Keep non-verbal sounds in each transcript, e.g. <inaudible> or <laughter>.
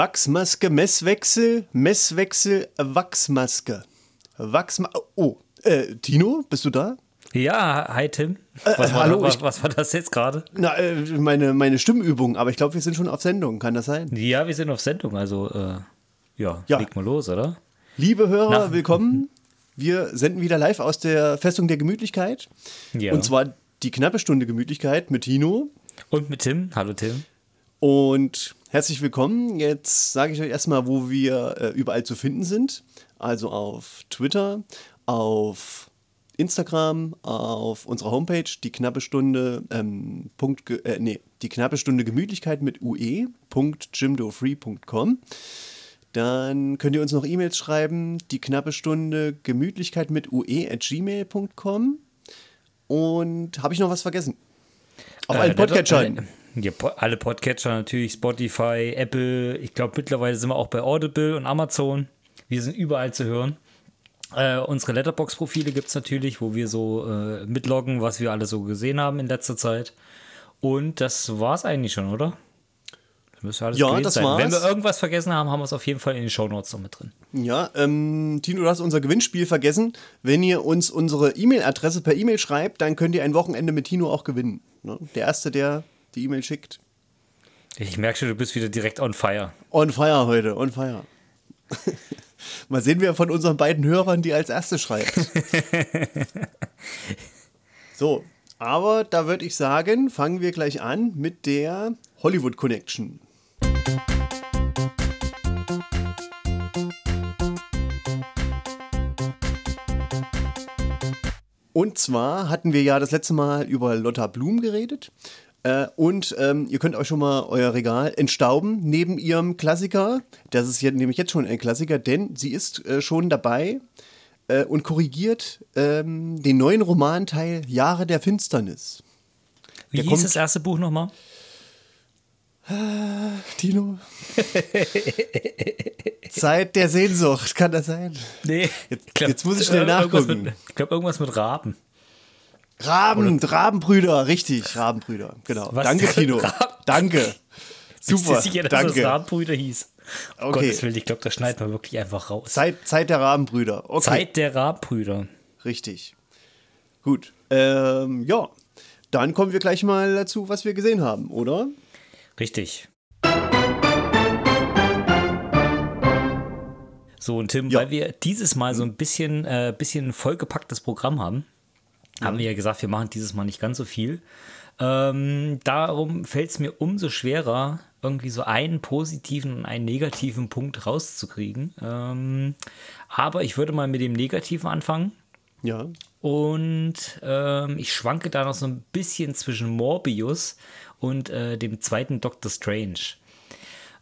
Wachsmaske, Messwechsel, Messwechsel, Wachsmaske. Wachsma oh, äh, Tino, bist du da? Ja, hi Tim. Äh, Was, war, hallo, was, was war das jetzt gerade? Na, äh, meine, meine Stimmübung, aber ich glaube, wir sind schon auf Sendung, kann das sein? Ja, wir sind auf Sendung, also äh, ja, Ja. leg mal los, oder? Liebe Hörer, Na. willkommen. <laughs> Wir senden wieder live aus der Festung der Gemütlichkeit. Ja. Und zwar die knappe Stunde Gemütlichkeit mit Tino. Und mit Tim. Hallo Tim. Und herzlich willkommen. Jetzt sage ich euch erstmal, wo wir äh, überall zu finden sind. Also auf Twitter, auf Instagram, auf unserer Homepage, die knappe Stunde, ähm, Punkt, äh, nee, die knappe Stunde Gemütlichkeit mit ue.jimdofree.com. Dann könnt ihr uns noch E-Mails schreiben, die knappe Stunde Gemütlichkeit mit ue.gmail.com. Und habe ich noch was vergessen? Auf allen Äh, Podcatchern. Ja, alle Podcatcher natürlich, Spotify, Apple. Ich glaube, mittlerweile sind wir auch bei Audible und Amazon. Wir sind überall zu hören. Äh, unsere Letterbox-Profile gibt es natürlich, wo wir so äh, mitloggen, was wir alle so gesehen haben in letzter Zeit. Und das war's eigentlich schon, oder? Müsste alles Ja, das sein. Wenn wir war's. irgendwas vergessen haben, haben wir es auf jeden Fall in den Shownotes noch mit drin. Ja, ähm, Tino, du hast unser Gewinnspiel vergessen. Wenn ihr uns unsere E-Mail-Adresse per E-Mail schreibt, dann könnt ihr ein Wochenende mit Tino auch gewinnen. Ne? Der Erste, der die E-Mail schickt. Ich merke schon, du bist wieder direkt on fire. On fire heute, on fire. <laughs> Mal sehen wir von unseren beiden Hörern, die als Erste schreibt. <laughs> so, aber da würde ich sagen, fangen wir gleich an mit der Hollywood Connection. Und zwar hatten wir ja das letzte Mal über Lotta Blum geredet. Äh, und ähm, ihr könnt euch schon mal euer Regal entstauben neben ihrem Klassiker. Das ist jetzt, nämlich jetzt schon ein Klassiker, denn sie ist äh, schon dabei äh, und korrigiert ähm, den neuen Romanteil Jahre der Finsternis. Wie Der hieß kommt- das erste Buch nochmal? Tino? <laughs> Zeit der Sehnsucht, kann das sein? Nee. Jetzt- jetzt muss ich schnell irgendwas nachgucken. Mit, ich glaube, irgendwas mit Raben. Raben, Rabenbrüder, richtig, Rabenbrüder, genau. Was? Danke, Tino. <laughs> Danke. <laughs> Super, sicher, dass danke. das Rabenbrüder hieß? Um Okay. Gottes Willen, ich glaube, das schneidet man wirklich einfach raus. Zeit, Zeit der Rabenbrüder. Okay, Zeit der Rabenbrüder. richtig. Gut. Ähm, ja, dann kommen wir gleich mal dazu, was wir gesehen haben, oder? Richtig. So, und Tim, Ja. weil wir dieses Mal so ein bisschen, äh, bisschen ein vollgepacktes Programm haben, haben wir ja gesagt, wir machen dieses Mal nicht ganz so viel. Ähm, darum fällt es mir umso schwerer, irgendwie so einen positiven und einen negativen Punkt rauszukriegen. Ähm, aber ich würde mal mit dem Negativen anfangen. Ja. Und ähm, ich schwanke da noch so ein bisschen zwischen Morbius und äh, dem zweiten Doctor Strange.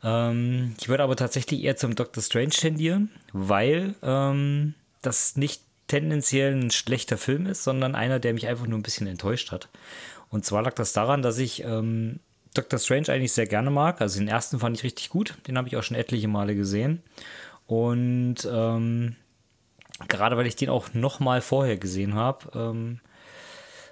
Ähm, ich würde aber tatsächlich eher zum Doctor Strange tendieren, weil ähm, das nicht tendenziell ein schlechter Film ist, sondern einer, der mich einfach nur ein bisschen enttäuscht hat. Und zwar lag das daran, dass ich ähm, Doctor Strange eigentlich sehr gerne mag. Also den ersten fand ich richtig gut, den habe ich auch schon etliche Male gesehen. Und ähm, gerade weil ich den auch noch mal vorher gesehen habe, ähm,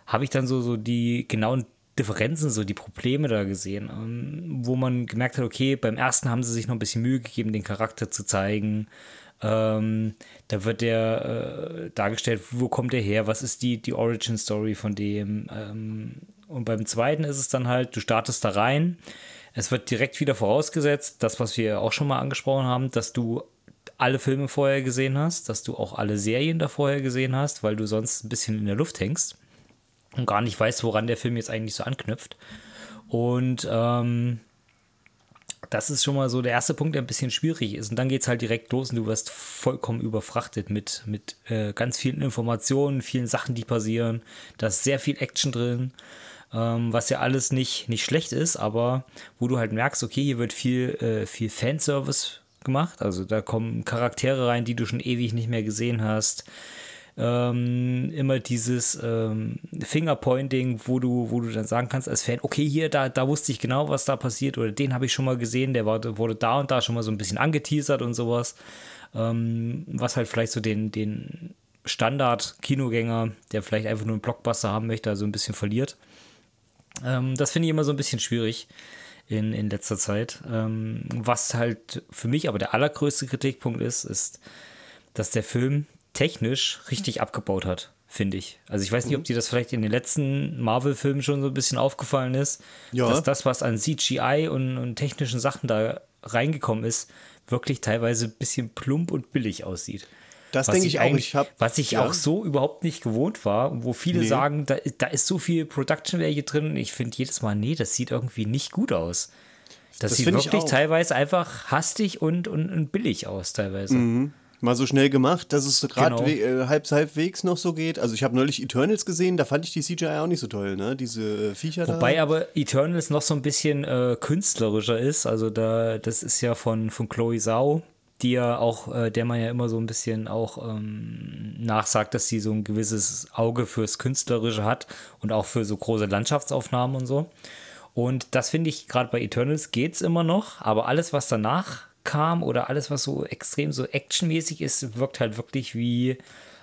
habe ich dann so, so die genauen Differenzen, so die Probleme da gesehen, ähm, wo man gemerkt hat, okay, beim ersten haben sie sich noch ein bisschen Mühe gegeben, den Charakter zu zeigen. Ähm, da wird der äh, dargestellt, wo kommt der her, was ist die, die Origin-Story von dem. Ähm, und beim zweiten ist es dann halt, du startest da rein, es wird direkt wieder vorausgesetzt, das, was wir auch schon mal angesprochen haben, dass du alle Filme vorher gesehen hast, dass du auch alle Serien da vorher gesehen hast, weil du sonst ein bisschen in der Luft hängst und gar nicht weißt, woran der Film jetzt eigentlich so anknüpft. Und ähm, das ist schon mal so der erste Punkt, der ein bisschen schwierig ist. Und dann geht es halt direkt los und du wirst vollkommen überfrachtet mit, mit äh, ganz vielen Informationen, vielen Sachen, die passieren. Da ist sehr viel Action drin, ähm, was ja alles nicht, nicht schlecht ist, aber wo du halt merkst, okay, hier wird viel, äh, viel Fanservice gemacht. Also da kommen Charaktere rein, die du schon ewig nicht mehr gesehen hast. Ähm, immer dieses ähm, Fingerpointing, wo du, wo du dann sagen kannst als Fan, okay, hier, da, da wusste ich genau, was da passiert, oder den habe ich schon mal gesehen, der war, wurde da und da schon mal so ein bisschen angeteasert und sowas. Ähm, was halt vielleicht so den, den Standard-Kinogänger, der vielleicht einfach nur einen Blockbuster haben möchte, also ein bisschen verliert. Ähm, das finde ich immer so ein bisschen schwierig. in, in letzter Zeit. Ähm, was halt für mich aber der allergrößte Kritikpunkt ist, ist, dass der Film technisch richtig abgebaut hat, finde ich. Also ich weiß nicht, ob dir das vielleicht in den letzten Marvel-Filmen schon so ein bisschen aufgefallen ist, Ja. dass das, was an CGI und, und technischen Sachen da reingekommen ist, wirklich teilweise ein bisschen plump und billig aussieht. Das denke ich auch. eigentlich- Ich hab, was ich ja. auch so überhaupt nicht gewohnt war und wo viele Nee. sagen, da, da ist so viel Production Value drin und ich finde jedes Mal, nee, das sieht irgendwie nicht gut aus. Das, Das sieht wirklich teilweise einfach hastig und, und, und billig aus, teilweise. Mhm. Mal so schnell gemacht, dass es gerade Genau. äh, halb, halbwegs noch so geht. Also ich habe neulich Eternals gesehen, da fand ich die CGI auch nicht so toll, ne? Diese äh, Viecher Wobei da. aber Eternals noch so ein bisschen äh, künstlerischer ist. Also da, das ist ja von, von Chloe Zhao, die ja auch, äh, der man ja immer so ein bisschen auch ähm, nachsagt, dass sie so ein gewisses Auge fürs Künstlerische hat und auch für so große Landschaftsaufnahmen und so. Und das finde ich, gerade bei Eternals geht's immer noch, aber alles, was danach kam oder alles, was so extrem so actionmäßig ist, wirkt halt wirklich wie,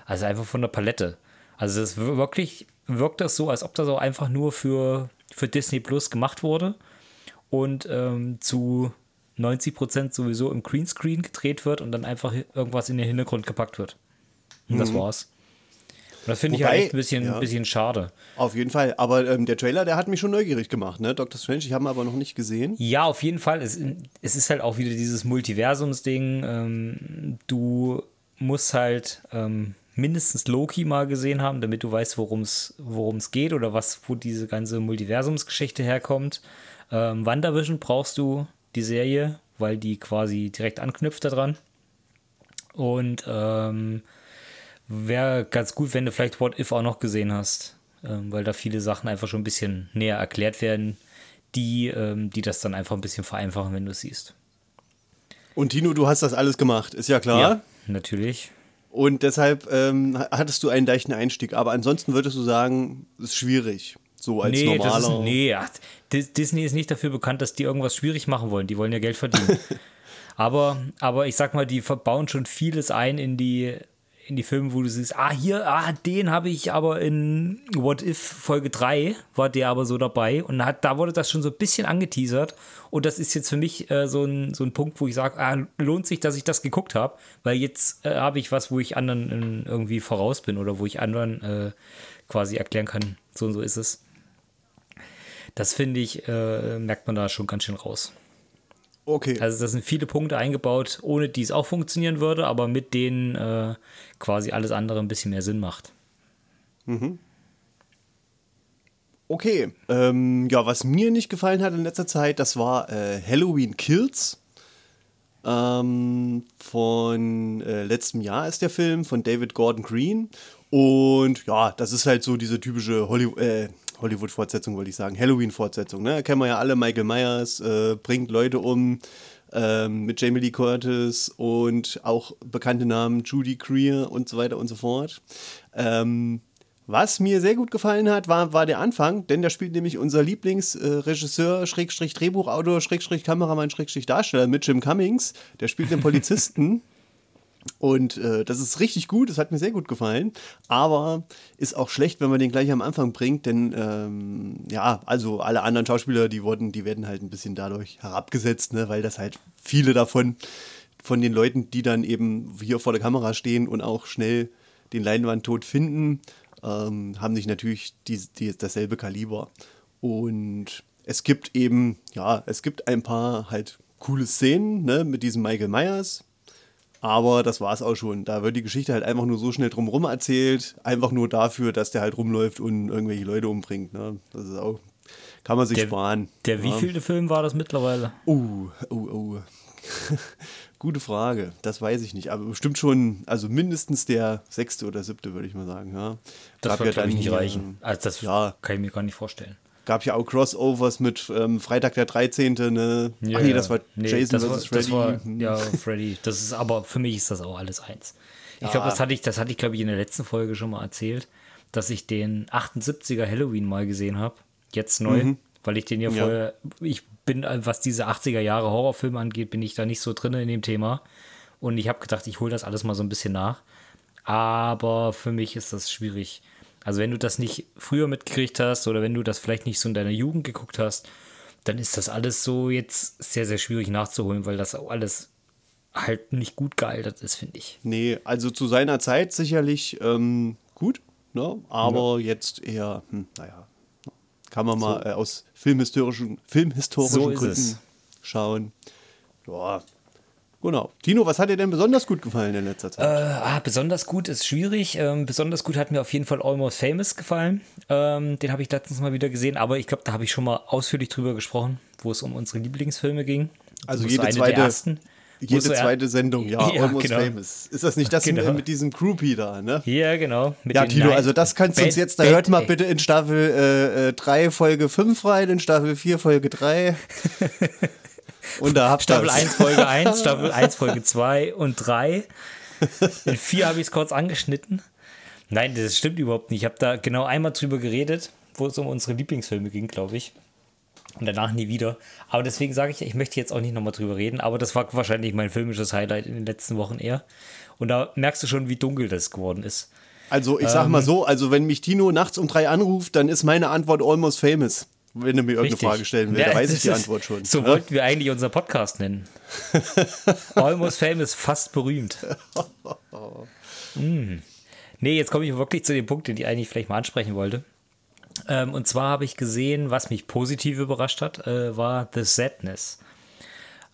also einfach von der Palette. Also das wir- wirklich wirkt das so, als ob das auch einfach nur für, für Disney Plus gemacht wurde und ähm, zu 90 Prozent sowieso im Greenscreen gedreht wird und dann einfach irgendwas in den Hintergrund gepackt wird. Und das war's. Das finde ich Wobei, halt echt ein bisschen, ja. bisschen schade. Auf jeden Fall. Aber ähm, der Trailer, der hat mich schon neugierig gemacht, ne? Doctor Strange, ich habe ihn aber noch nicht gesehen. Ja, auf jeden Fall. Es, es ist halt auch wieder dieses Multiversums-Ding. Ähm, du musst halt ähm, mindestens Loki mal gesehen haben, damit du weißt, worum es geht oder was, wo diese ganze Multiversumsgeschichte herkommt. Ähm, WandaVision brauchst du die Serie, weil die quasi direkt anknüpft daran. Und ähm, wäre ganz gut, wenn du vielleicht What If auch noch gesehen hast, ähm, weil da viele Sachen einfach schon ein bisschen näher erklärt werden, die, ähm, die das dann einfach ein bisschen vereinfachen, wenn du es siehst. Und Tino, du hast das alles gemacht, ist ja klar. natürlich. Und deshalb ähm, hattest du einen leichten Einstieg. Aber ansonsten würdest du sagen, ist schwierig. So als nee, normaler. ist, nee, ach, Dis- Disney ist nicht dafür bekannt, dass die irgendwas schwierig machen wollen. Die wollen ja Geld verdienen. <laughs> aber, aber ich sag mal, die verbauen schon vieles ein in die, in die Filme, wo du siehst, ah, hier, ah, den habe ich aber in What If Folge 3 war der aber so dabei und hat, da wurde das schon so ein bisschen angeteasert und das ist jetzt für mich äh, so, ein, so ein Punkt, wo ich sage, ah, lohnt sich, dass ich das geguckt habe, weil jetzt äh, habe ich was, wo ich anderen äh, irgendwie voraus bin oder wo ich anderen äh, quasi erklären kann, so und so ist es. Das finde ich, äh, merkt man da schon ganz schön raus. Okay. Also da sind viele Punkte eingebaut, ohne die es auch funktionieren würde, aber mit denen äh, quasi alles andere ein bisschen mehr Sinn macht. Okay, ähm, ja, was mir nicht gefallen hat in letzter Zeit, das war äh, Halloween Kills. Ähm, von äh, letztem Jahr ist der Film von David Gordon Green. Und ja, das ist halt so diese typische Hollywood, äh, Hollywood-Fortsetzung, wollte ich sagen. Halloween-Fortsetzung. Ne? Kennen wir ja alle. Michael Myers äh, bringt Leute um ähm, mit Jamie Lee Curtis und auch bekannte Namen, Judy Greer und so weiter und so fort. Ähm, was mir sehr gut gefallen hat, war, war der Anfang, denn da spielt nämlich unser Lieblingsregisseur, Schrägstrich Drehbuchautor, Schrägstrich Kameramann, Schrägstrich Darsteller mit Jim Cummings. Der spielt den Polizisten. <laughs> Und äh, das ist richtig gut, das hat mir sehr gut gefallen. Aber ist auch schlecht, wenn man den gleich am Anfang bringt, denn ähm, ja, also alle anderen Schauspieler, die wurden, die werden halt ein bisschen dadurch herabgesetzt, ne, weil das halt viele davon, von den Leuten, die dann eben hier vor der Kamera stehen und auch schnell den Leinwandtod finden, ähm, haben sich natürlich die, die, dasselbe Kaliber. Und es gibt eben, ja, es gibt ein paar halt coole Szenen, ne, mit diesem Michael Myers. Aber das war es auch schon. Da wird die Geschichte halt einfach nur so schnell drumherum erzählt. Einfach nur dafür, dass der halt rumläuft und irgendwelche Leute umbringt. Ne? Das ist auch, kann man sich Der- sparen. Der ja. wievielte Film war das mittlerweile? Uh, uh, uh. <laughs> Gute Frage. Das weiß ich nicht. Aber bestimmt schon, also mindestens der sechste oder siebte, würde ich mal sagen. Ja. Das wird, ja glaube ich, nicht reichen. Also das ja. kann ich mir gar nicht vorstellen. Gab ja auch Crossovers mit ähm, Freitag der 13. Ne? Ja, Ach nee, ja. das war Nee, Jason das war, vs. Freddy. Das war, ja, Freddy. Das ist aber für mich ist das auch alles eins. Ich glaube, das hatte ich, das hatte ich, glaube ich, in der letzten Folge schon mal erzählt, dass ich den 78er Halloween mal gesehen habe. Jetzt neu, weil ich den ja Ja. vorher, ich bin, äh, was diese 80er Jahre Horrorfilme angeht, bin ich da nicht so drin in dem Thema. Und ich habe gedacht, ich hole das alles mal so ein bisschen nach. Aber für mich ist das schwierig. Also wenn du das nicht früher mitgekriegt hast oder wenn du das vielleicht nicht so in deiner Jugend geguckt hast, dann ist das alles so jetzt sehr, sehr schwierig nachzuholen, weil das auch alles halt nicht gut gealtert ist, finde ich. Nee, also zu seiner Zeit sicherlich ähm, gut, ne? aber ja. jetzt eher, hm, naja, kann man so. mal äh, aus filmhistorischen, filmhistorischen so Gründen schauen. Ja, Genau. Tino, was hat dir denn besonders gut gefallen in letzter Zeit? Äh, ah, besonders gut ist schwierig. Ähm, besonders gut hat mir auf jeden Fall Almost Famous gefallen. Ähm, den habe ich letztens mal wieder gesehen, aber ich glaube, da habe ich schon mal ausführlich drüber gesprochen, wo es um unsere Lieblingsfilme ging. Also jede zweite, jede zweite Sendung, ja, <laughs> ja Almost genau. Famous. Ist das nicht das genau. mit diesem Groupie da, ne? Ja, genau. ja, Tino, also das kannst du uns jetzt, da hört mal bitte in Staffel 3 äh, äh Folge 5 rein, in Staffel 4 Folge 3. <laughs> Und da habt Staffel 1 Folge 1, Staffel <laughs> 1 Folge 2 und 3. In 4 habe ich es kurz angeschnitten. Nein, das stimmt überhaupt nicht. Ich habe da genau einmal drüber geredet, wo es um unsere Lieblingsfilme ging, glaube ich. Und danach nie wieder. Aber deswegen sage ich, ich möchte jetzt auch nicht nochmal drüber reden. Aber das war wahrscheinlich mein filmisches Highlight in den letzten Wochen eher. Und da merkst du schon, wie dunkel das geworden ist. Also ich sag mal ähm, so, also wenn mich Tino nachts um drei anruft, dann ist meine Antwort almost famous. Wenn du mir irgendeine Richtig. Frage stellen willst, ja, weiß ich die Antwort schon. So ja? wollten wir eigentlich unser Podcast nennen. <laughs> Almost famous, fast berühmt. mm. Nee, jetzt komme ich wirklich zu dem Punkt, den ich eigentlich vielleicht mal ansprechen wollte. Ähm, und zwar habe ich gesehen, was mich positiv überrascht hat, äh, war The Sadness.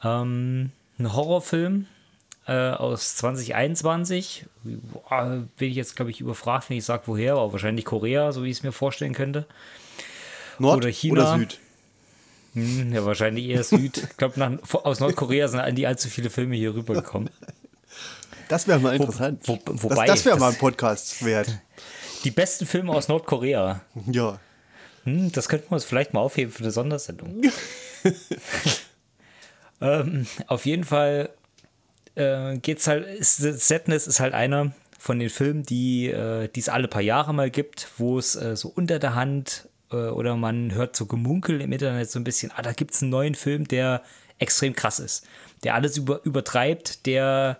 Ähm, ein Horrorfilm äh, aus 2021. Boah, bin ich jetzt, glaube ich, überfragt, wenn ich sage, woher, aber wahrscheinlich Korea, so wie ich es mir vorstellen könnte. Nord oder China. Oder Süd? Hm, ja, wahrscheinlich eher Süd. Ich glaube, aus Nordkorea sind nie allzu viele Filme hier rübergekommen. Das wäre mal interessant. Wo, wo, wobei, das, das wäre mal ein Podcast wert. Die besten Filme aus Nordkorea. Ja. Hm, das könnten wir uns vielleicht mal aufheben für eine Sondersendung. <laughs> ähm, auf jeden Fall äh, geht's halt, ist, Sadness ist halt einer von den Filmen, die äh, es alle paar Jahre mal gibt, wo es äh, so unter der Hand oder man hört so Gemunkel im Internet so ein bisschen, ah, da gibt es einen neuen Film, der extrem krass ist, der alles über, übertreibt, der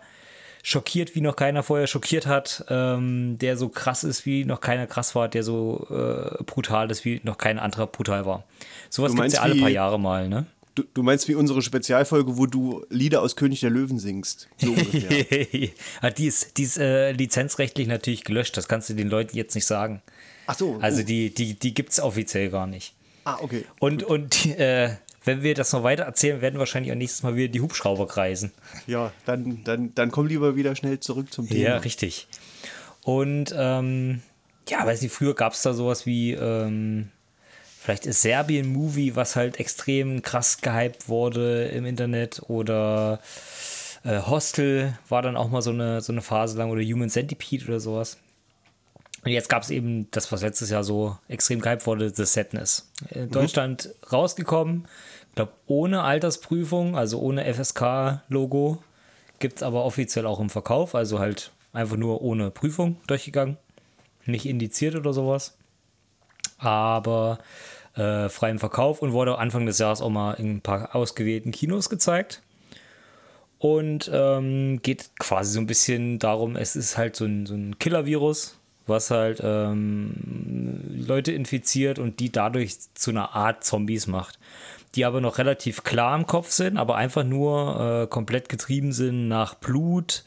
schockiert, wie noch keiner vorher schockiert hat, ähm, der so krass ist, wie noch keiner krass war, der so äh, brutal ist, wie noch kein anderer brutal war. Sowas gibt es ja alle paar Jahre mal, ne? Du, du, meinst wie unsere Spezialfolge, wo du Lieder aus König der Löwen singst. So <laughs> ja, die ist, die ist äh, lizenzrechtlich natürlich gelöscht, das kannst du den Leuten jetzt nicht sagen. Ach so. Also uh. die, die, die gibt es offiziell gar nicht. Ah, okay. Und, und äh, wenn wir das noch weiter erzählen, werden wahrscheinlich auch nächstes Mal wieder die Hubschrauber kreisen. Ja, dann, dann, dann komm lieber wieder schnell zurück zum Thema. Ja, richtig. Und ähm, ja, weiß nicht, früher gab es da sowas wie, ähm, vielleicht ist Serbien-Movie, was halt extrem krass gehypt wurde im Internet oder äh, Hostel war dann auch mal so eine, so eine Phase lang oder Human Centipede oder sowas. Und jetzt gab es eben das, was letztes Jahr so extrem gehypt wurde, The Sadness. In mhm. Deutschland rausgekommen, ich glaube ohne Altersprüfung, also ohne FSK-Logo, gibt es aber offiziell auch im Verkauf, also halt einfach nur ohne Prüfung durchgegangen. Nicht indiziert oder sowas. Aber äh, frei im Verkauf und wurde Anfang des Jahres auch mal in ein paar ausgewählten Kinos gezeigt. Und ähm, geht quasi so ein bisschen darum, es ist halt so ein, so ein Killer-Virus, was halt ähm, Leute infiziert und die dadurch zu einer Art Zombies macht. Die aber noch relativ klar im Kopf sind, aber einfach nur äh, komplett getrieben sind nach Blut,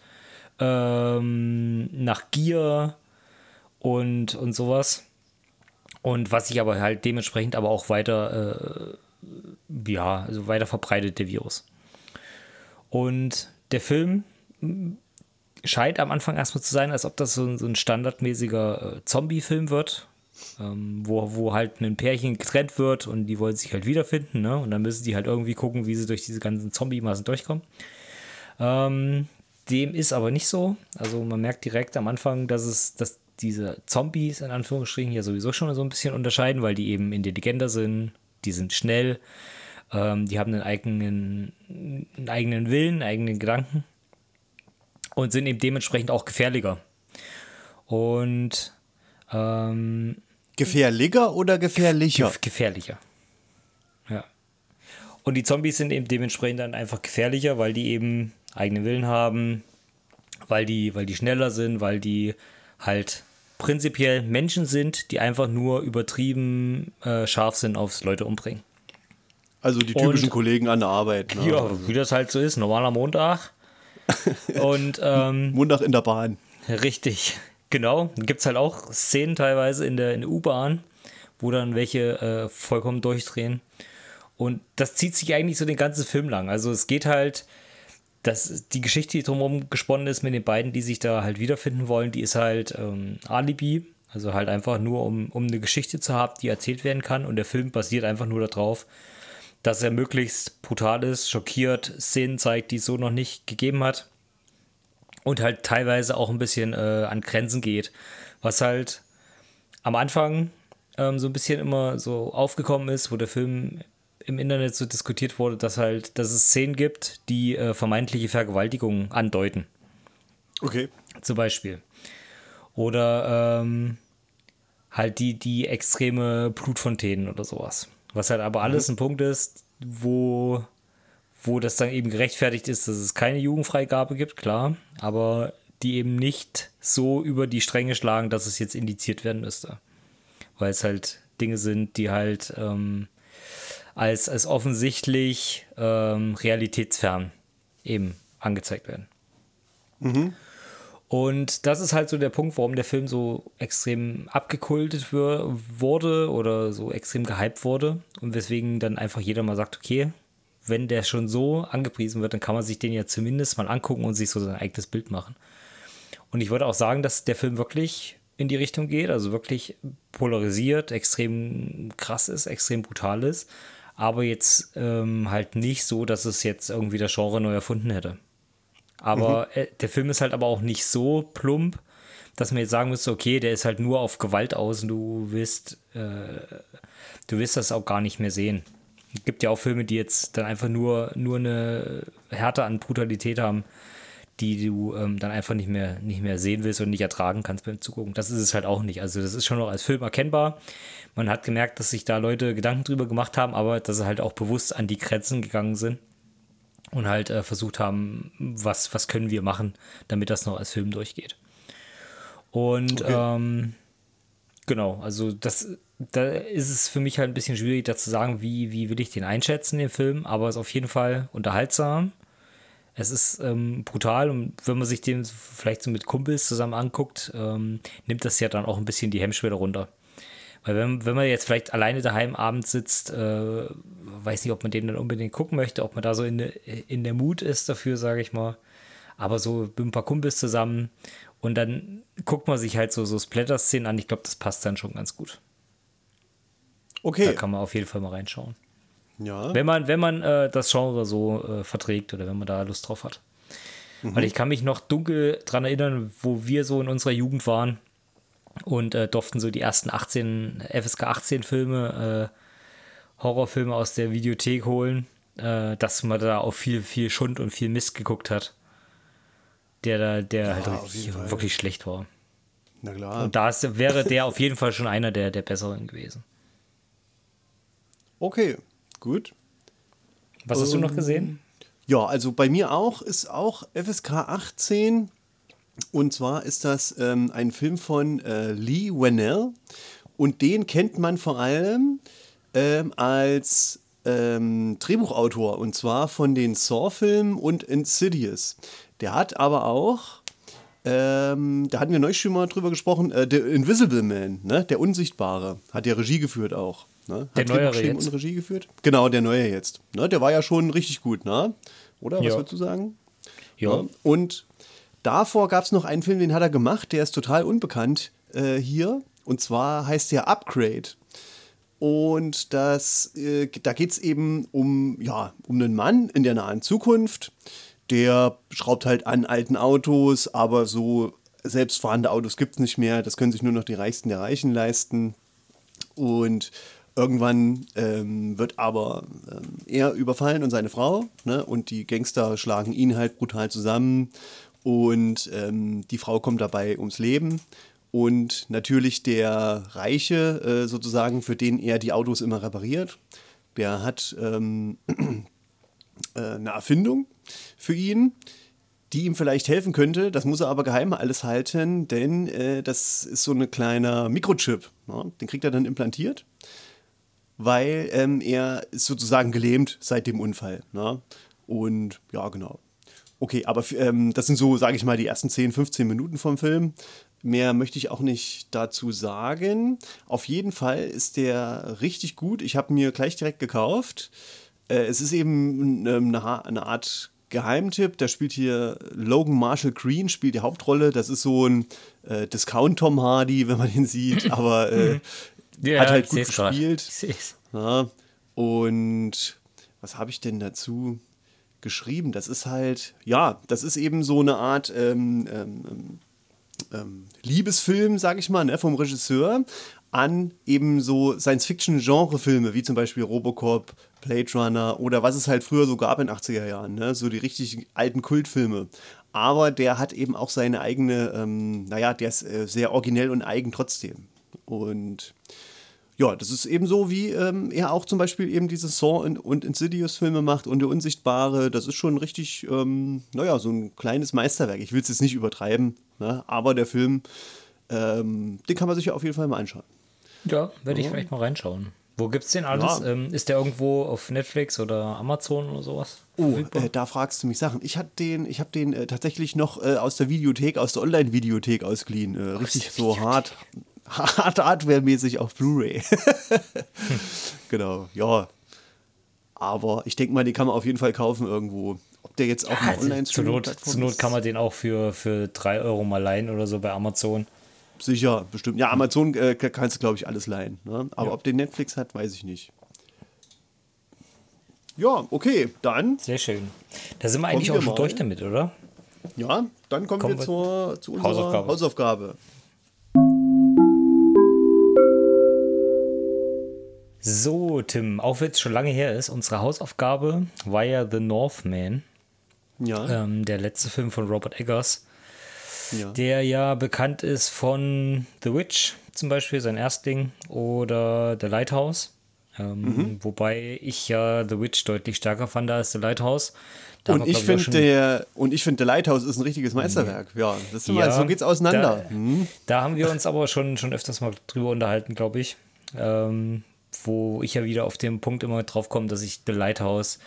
ähm, nach Gier und, und sowas. Und was sich aber halt dementsprechend aber auch weiter, äh, ja, also weiter verbreitet, der Virus. Und der Film scheint am Anfang erstmal zu sein, als ob das so, so ein standardmäßiger äh, Zombie-Film wird, ähm, wo, wo halt ein Pärchen getrennt wird und die wollen sich halt wiederfinden, ne? Und dann müssen die halt irgendwie gucken, wie sie durch diese ganzen Zombie-Massen durchkommen. Ähm, dem ist aber nicht so. Also man merkt direkt am Anfang, dass es, dass diese Zombies in Anführungsstrichen ja sowieso schon so ein bisschen unterscheiden, weil die eben intelligenter sind, die sind schnell, ähm, die haben einen eigenen, einen eigenen Willen, einen eigenen Gedanken und sind eben dementsprechend auch gefährlicher. Und ähm, gefährlicher oder gefährlicher? Ge gefährlicher. Ja. Und die Zombies sind eben dementsprechend dann einfach gefährlicher, weil die eben eigenen Willen haben, weil die, weil die schneller sind, weil die halt prinzipiell Menschen sind, die einfach nur übertrieben äh, scharf sind aufs Leute umbringen. Also die typischen und, Kollegen an der Arbeit. Ne? <laughs> Ja, wie das halt so ist, normaler Montag. <laughs> und ähm, Montag in der Bahn. Richtig, genau. Gibt es halt auch Szenen teilweise in der, in der U-Bahn, wo dann welche äh, vollkommen durchdrehen. Und das zieht sich eigentlich so den ganzen Film lang. Also es geht halt, dass die Geschichte, die drumherum gesponnen ist mit den beiden, die sich da halt wiederfinden wollen, die ist halt ähm, Alibi. Also halt einfach nur, um, um eine Geschichte zu haben, die erzählt werden kann. Und der Film basiert einfach nur darauf, dass er möglichst brutal ist, schockiert, Szenen zeigt, die es so noch nicht gegeben hat. Und halt teilweise auch ein bisschen äh, an Grenzen geht. Was halt am Anfang ähm, so ein bisschen immer so aufgekommen ist, wo der Film im Internet so diskutiert wurde, dass halt, dass es Szenen gibt, die äh, vermeintliche Vergewaltigungen andeuten. Okay. Zum Beispiel. Oder ähm, halt die, die extreme Blutfontänen oder sowas. Was halt aber alles mhm. ein Punkt ist, wo, wo das dann eben gerechtfertigt ist, dass es keine Jugendfreigabe gibt, klar, aber die eben nicht so über die Stränge schlagen, dass es jetzt indiziert werden müsste. Weil es halt Dinge sind, die halt ähm, als, als offensichtlich ähm, realitätsfern eben angezeigt werden. Mhm. Und das ist halt so der Punkt, warum der Film so extrem abgekultet wurde oder so extrem gehypt wurde und weswegen dann einfach jeder mal sagt, okay, wenn der schon so angepriesen wird, dann kann man sich den ja zumindest mal angucken und sich so sein eigenes Bild machen. Und ich würde auch sagen, dass der Film wirklich in die Richtung geht, also wirklich polarisiert, extrem krass ist, extrem brutal ist aber jetzt ähm, halt nicht so, dass es jetzt irgendwie das Genre neu erfunden hätte. Aber mhm. äh, der Film ist halt aber auch nicht so plump, dass man jetzt sagen müsste, okay, der ist halt nur auf Gewalt aus und du willst, äh, du willst das auch gar nicht mehr sehen. Es gibt ja auch Filme, die jetzt dann einfach nur, nur eine Härte an Brutalität haben, die du ähm, dann einfach nicht mehr, nicht mehr sehen willst und nicht ertragen kannst beim Zugucken. Das ist es halt auch nicht. Also das ist schon noch als Film erkennbar. Man hat gemerkt, dass sich da Leute Gedanken drüber gemacht haben, aber dass sie halt auch bewusst an die Grenzen gegangen sind und halt äh, versucht haben, was, was können wir machen, damit das noch als Film durchgeht. Und okay. ähm, genau, also das, da ist es für mich halt ein bisschen schwierig, da zu sagen, wie, wie will ich den einschätzen, den Film, aber es ist auf jeden Fall unterhaltsam. Es ist ähm, brutal und wenn man sich den vielleicht so mit Kumpels zusammen anguckt, ähm, nimmt das ja dann auch ein bisschen die Hemmschwelle runter. Weil wenn, wenn man jetzt vielleicht alleine daheim abends sitzt, äh, weiß nicht, ob man den dann unbedingt gucken möchte, ob man da so in, in der Mut ist dafür, sage ich mal. Aber so mit ein paar Kumpels zusammen und dann guckt man sich halt so, so Splatter-Szenen an. Ich glaube, das passt dann schon ganz gut. Okay. Da kann man auf jeden Fall mal reinschauen. Ja. Wenn man, wenn man äh, das Genre so äh, verträgt oder wenn man da Lust drauf hat. Mhm. Weil ich kann mich noch dunkel dran erinnern, wo wir so in unserer Jugend waren und äh, durften so die ersten 18 FSK 18 Filme, äh, Horrorfilme aus der Videothek holen, äh, dass man da auch viel, viel Schund und viel Mist geguckt hat. Der da, der ja, halt richtig, wirklich schlecht war. Na klar. Und da ist, wäre der auf jeden Fall schon einer der, der besseren gewesen. Okay, gut. Was hast ähm, du noch gesehen? Ja, also bei mir auch ist auch FSK 18 und zwar ist das ähm, ein Film von äh, Lee Whannell. Und den kennt man vor allem ähm, als ähm, Drehbuchautor. Und zwar von den Saw-Filmen und Insidious. Der hat aber auch, ähm, da hatten wir neulich schon mal drüber gesprochen, äh, The Invisible Man, ne? der Unsichtbare, hat der Regie geführt auch. Ne? Der neue jetzt. und Regie geführt. Genau, der neue jetzt. Ne? Der war ja schon richtig gut, ne? oder? Was ja. würdest du sagen? Ja. Ne? Und Davor gab es noch einen Film, den hat er gemacht, der ist total unbekannt äh, hier. Und zwar heißt der Upgrade. Und das, äh, da geht es eben um, ja, um einen Mann in der nahen Zukunft, der schraubt halt an alten Autos, aber so selbstfahrende Autos gibt es nicht mehr. Das können sich nur noch die Reichsten der Reichen leisten. Und irgendwann ähm, wird aber ähm, er überfallen und seine Frau. Ne? Und die Gangster schlagen ihn halt brutal zusammen und ähm, die Frau kommt dabei ums Leben. Und natürlich der Reiche, äh, sozusagen, für den er die Autos immer repariert, der hat ähm, <clears throat> äh, eine Erfindung für ihn, die ihm vielleicht helfen könnte. Das muss er aber geheim alles halten, denn äh, das ist so ein kleiner Mikrochip. Ne? Den kriegt er dann implantiert. weil ähm, er ist sozusagen gelähmt seit dem Unfall. Ne? Und ja, genau. Okay, aber ähm, das sind so, sage ich mal, die ersten 10, 15 Minuten vom Film. Mehr möchte ich auch nicht dazu sagen. Auf jeden Fall ist der richtig gut. Ich habe mir gleich direkt gekauft. Äh, es ist eben ähm, eine, eine Art Geheimtipp. Da spielt hier Logan Marshall Green, spielt die Hauptrolle. Das ist so ein äh, Discount Tom Hardy, wenn man ihn sieht, <laughs> aber äh, ja, hat halt gut gespielt. Ja, und was habe ich denn dazu geschrieben? Das ist halt, ja, das ist eben so eine Art ähm, ähm, ähm, Liebesfilm, sage ich mal, ne, vom Regisseur an eben so Science-Fiction-Genre-Filme, wie zum Beispiel Robocop, Blade Runner oder was es halt früher so gab in den 80er Jahren, ne? so die richtig alten Kultfilme. Aber der hat eben auch seine eigene, ähm, naja, der ist äh, sehr originell und eigen trotzdem. Und ja, das ist eben so, wie ähm, er auch zum Beispiel eben diese Saw und, und Insidious-Filme macht und der Unsichtbare. Das ist schon richtig, ähm, naja, so ein kleines Meisterwerk. Ich will es jetzt nicht übertreiben, ne? aber der Film, ähm, den kann man sich ja auf jeden Fall mal anschauen. Ja, werde ich vielleicht mal reinschauen. Wo gibt es den alles? Ja. Ähm, ist der irgendwo auf Netflix oder Amazon oder sowas? Oh, äh, da fragst du mich Sachen. Ich habe den, ich hab den äh, tatsächlich noch äh, aus der Videothek, aus der Online-Videothek ausgeliehen. Äh, richtig so hart, hart Hardware-mäßig auf Blu-ray. <laughs> genau, ja. Aber ich denke mal, den kann man auf jeden Fall kaufen irgendwo. Ob der jetzt auch ja, online zur Not, zur Not kann man den auch für, für 3 Euro mal leihen oder so bei Amazon. Sicher, bestimmt. Ja, Amazon äh, kannst du, glaube ich, alles leihen. Ne? Aber ja. ob der Netflix hat, weiß ich nicht. Ja, okay, dann. Sehr schön. Da sind wir eigentlich auch schon durch damit, oder? Ja, dann kommen, kommen wir, wir zur, zu unserer Hausaufgabe. Hausaufgabe. So, Tim, auch wenn es schon lange her ist, unsere Hausaufgabe war ja The Northman. Ja. Ähm, der letzte Film von Robert Eggers. Ja. Der ja bekannt ist von The Witch zum Beispiel, sein Erstling, oder The Lighthouse. Ähm, mhm. Wobei ich ja The Witch deutlich stärker fand als The Lighthouse. Da und, ich find der, und ich finde, The Lighthouse ist ein richtiges Meisterwerk. Ja, das ja, mal, so geht's auseinander. Da, mhm. da, haben wir uns aber schon, schon öfters mal drüber unterhalten, glaube ich. Ähm, wo ich ja wieder auf den Punkt immer drauf komme, dass ich The Lighthouse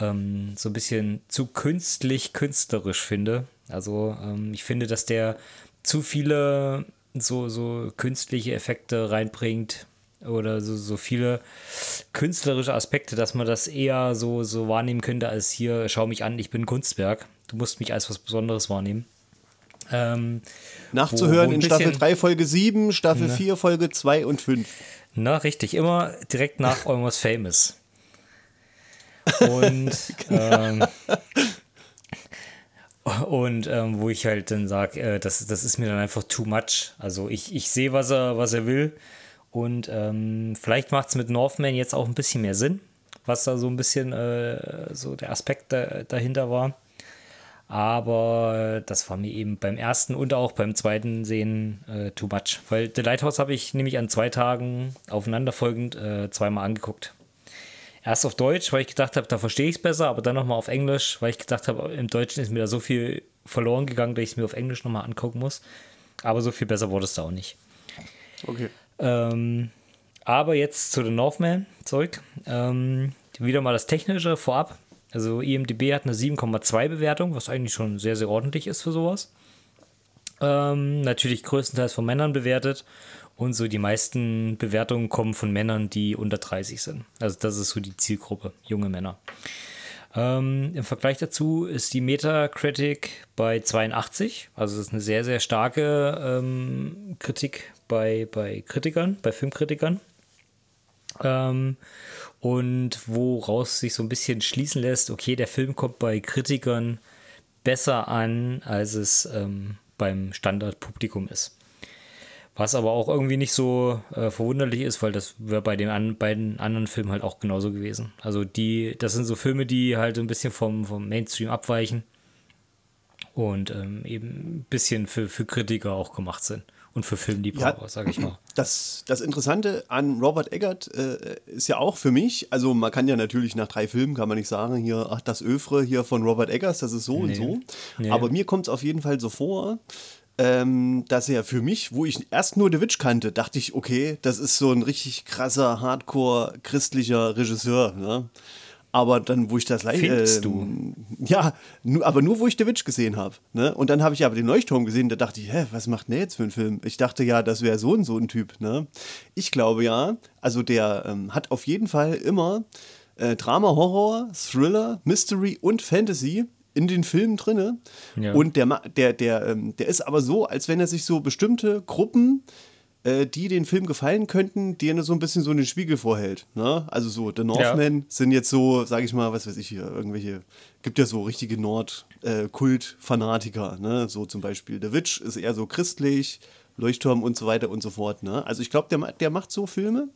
ähm, so ein bisschen zu künstlich künstlerisch finde. Also ähm, ich finde, dass der zu viele so, so künstliche Effekte reinbringt oder so, so viele künstlerische Aspekte, dass man das eher so, so wahrnehmen könnte, als hier, schau mich an, ich bin Kunstwerk. Du musst mich als was Besonderes wahrnehmen. Ähm, Nachzuhören wo, wo in Staffel 3, Folge 7, Staffel ne. 4, Folge 2 und 5. Na, richtig, immer direkt nach <laughs> Almost Famous. Und, <laughs> ähm, und ähm, wo ich halt dann sage, äh, das, das ist mir dann einfach too much. Also ich, ich sehe, was er, was er will. Und ähm, vielleicht macht es mit Northman jetzt auch ein bisschen mehr Sinn, was da so ein bisschen äh, so der Aspekt da, dahinter war. Aber das war mir eben beim ersten und auch beim zweiten Sehen äh, too much. Weil The Lighthouse habe ich nämlich an zwei Tagen aufeinanderfolgend äh, zweimal angeguckt. Erst auf Deutsch, weil ich gedacht habe, da verstehe ich es besser, aber dann nochmal auf Englisch, weil ich gedacht habe, im Deutschen ist mir da so viel verloren gegangen, dass ich es mir auf Englisch nochmal angucken muss. Aber so viel besser wurde es da auch nicht. Okay. Ähm, aber jetzt zu den Northman zurück. Ähm, wieder mal das Technische vorab. Also IMDB hat eine 7,2 Bewertung, was eigentlich schon sehr, sehr ordentlich ist für sowas. Ähm, natürlich größtenteils von Männern bewertet. Und so die meisten Bewertungen kommen von Männern, die unter 30 sind. Also das ist so die Zielgruppe, junge Männer. Ähm, Im Vergleich dazu ist die Metacritic bei 82. Also das ist eine sehr, sehr starke ähm, Kritik bei, bei Kritikern, bei Filmkritikern. Ähm, und woraus sich so ein bisschen schließen lässt, okay, der Film kommt bei Kritikern besser an, als es ähm, beim Standardpublikum ist. Was aber auch irgendwie nicht so äh, verwunderlich ist, weil das wäre bei den an, beiden anderen Filmen halt auch genauso gewesen. Also die, das sind so Filme, die halt ein bisschen vom, vom Mainstream abweichen und ähm, eben ein bisschen für, für Kritiker auch gemacht sind und für Filmliebhaber, ja, sage ich mal. Das, das Interessante an Robert Eggert äh, ist ja auch für mich, also man kann ja natürlich nach drei Filmen, kann man nicht sagen, hier, ach, das Öfre hier von Robert Eggers, das ist so nee. und so. Nee. Aber mir kommt es auf jeden Fall so vor, ähm, dass er für mich, wo ich erst nur The Witch kannte, dachte ich, okay, das ist so ein richtig krasser, hardcore christlicher Regisseur. Ne? Aber dann, wo ich das live. Findest äh, du? Ja, nu, aber nur, wo ich The Witch gesehen habe. Ne? Und dann habe ich aber den Leuchtturm gesehen, da dachte ich, hä, was macht der jetzt für einen Film? Ich dachte ja, das wäre so und so ein Typ. Ne? Ich glaube ja, also der ähm, hat auf jeden Fall immer äh, Drama, Horror, Thriller, Mystery und Fantasy in den Filmen drinne. Ja. Und der, der, der, ähm, der ist aber so, als wenn er sich so bestimmte Gruppen äh, die den Film gefallen könnten, die er so ein bisschen so in den Spiegel vorhält. Ne? Also so, The Northmen ja. sind jetzt so, sage ich mal, was weiß ich hier, irgendwelche, gibt ja so richtige Nord-Kult-Fanatiker, äh, ne? so zum Beispiel The Witch ist eher so christlich, Leuchtturm und so weiter und so fort. Ne? Also ich glaube, der, der macht so Filme,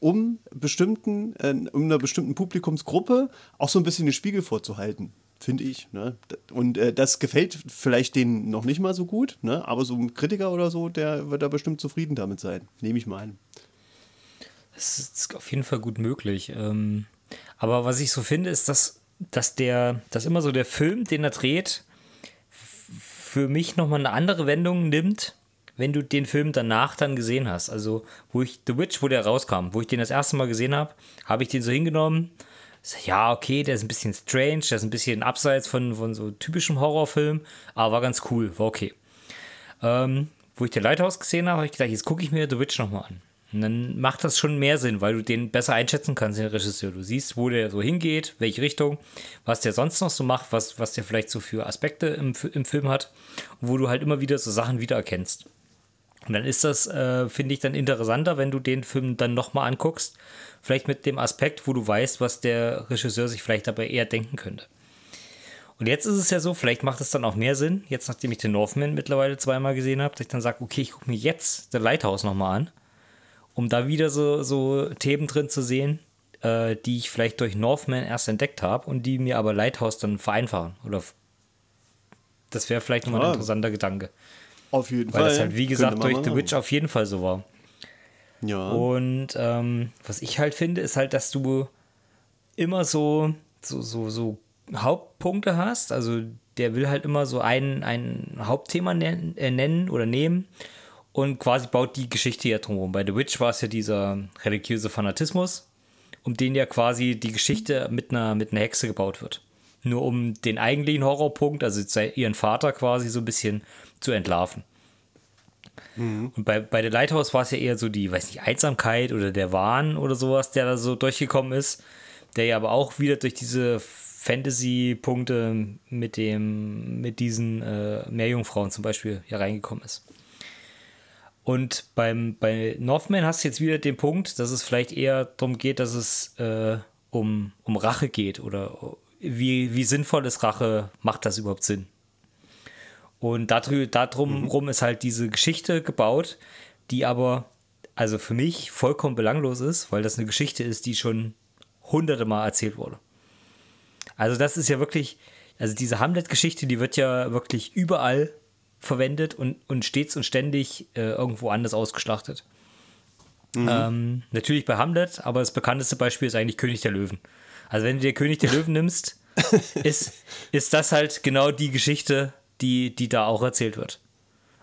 um bestimmten, äh, um einer bestimmten Publikumsgruppe auch so ein bisschen den Spiegel vorzuhalten finde ich. Ne? Und äh, das gefällt vielleicht denen noch nicht mal so gut, ne? aber so ein Kritiker oder so, der wird da bestimmt zufrieden damit sein. Nehme ich mal an. Das ist auf jeden Fall gut möglich. Ähm, aber was ich so finde, ist, dass, dass der, dass immer so der Film, den er dreht, für mich nochmal eine andere Wendung nimmt, wenn du den Film danach dann gesehen hast. Also, wo ich The Witch, wo der rauskam, wo ich den das erste Mal gesehen habe, habe ich den so hingenommen ja, okay, der ist ein bisschen strange, der ist ein bisschen abseits von, von so typischem Horrorfilm, aber war ganz cool, war okay. Ähm, wo ich den Lighthouse gesehen habe, habe ich gedacht, jetzt gucke ich mir The Witch nochmal an. Und dann macht das schon mehr Sinn, weil du den besser einschätzen kannst, den Regisseur. Du siehst, wo der so hingeht, welche Richtung, was der sonst noch so macht, was, was der vielleicht so für Aspekte im, im Film hat wo du halt immer wieder so Sachen wiedererkennst. Und dann ist das, äh, finde ich, dann interessanter, wenn du den Film dann nochmal anguckst. Vielleicht mit dem Aspekt, wo du weißt, was der Regisseur sich vielleicht dabei eher denken könnte. Und jetzt ist es ja so, vielleicht macht es dann auch mehr Sinn, jetzt nachdem ich den Northman mittlerweile zweimal gesehen habe, dass ich dann sage, okay, ich gucke mir jetzt The Lighthouse nochmal an, um da wieder so, so Themen drin zu sehen, äh, die ich vielleicht durch Northman erst entdeckt habe und die mir aber Lighthouse dann vereinfachen. Oder das wäre vielleicht nochmal ein interessanter Gedanke. Auf jeden Weil Fall. Weil das halt, wie gesagt, durch The Witch auf jeden Fall so war. Ja. Und ähm, was ich halt finde, ist halt, dass du immer so, so, so, so Hauptpunkte hast. Also der will halt immer so ein, ein Hauptthema nennen, äh, nennen oder nehmen und quasi baut die Geschichte ja drumherum. Bei The Witch war es ja dieser religiöse Fanatismus, um den ja quasi die Geschichte mit einer, mit einer Hexe gebaut wird. Nur um den eigentlichen Horrorpunkt, also ihren Vater quasi so ein bisschen zu entlarven. Mhm. Und bei, bei The Lighthouse war es ja eher so die, weiß nicht, Einsamkeit oder der Wahn oder sowas, der da so durchgekommen ist, der ja aber auch wieder durch diese Fantasy-Punkte mit dem, mit diesen äh, Meerjungfrauen zum Beispiel hier reingekommen ist. Und beim, bei Northman hast du jetzt wieder den Punkt, dass es vielleicht eher darum geht, dass es äh, um, um Rache geht oder wie, wie sinnvoll ist Rache, macht das überhaupt Sinn? Und darum, darum mhm. ist halt diese Geschichte gebaut, die aber, also für mich vollkommen belanglos ist, weil das eine Geschichte ist, die schon hunderte Mal erzählt wurde. Also das ist ja wirklich, also diese Hamlet-Geschichte, die wird ja wirklich überall verwendet und, und stets und ständig äh, irgendwo anders ausgeschlachtet. Mhm. Ähm, natürlich bei Hamlet, aber das bekannteste Beispiel ist eigentlich König der Löwen. Also wenn du dir König der Löwen nimmst, <laughs> ist, ist das halt genau die Geschichte, die, die da auch erzählt wird.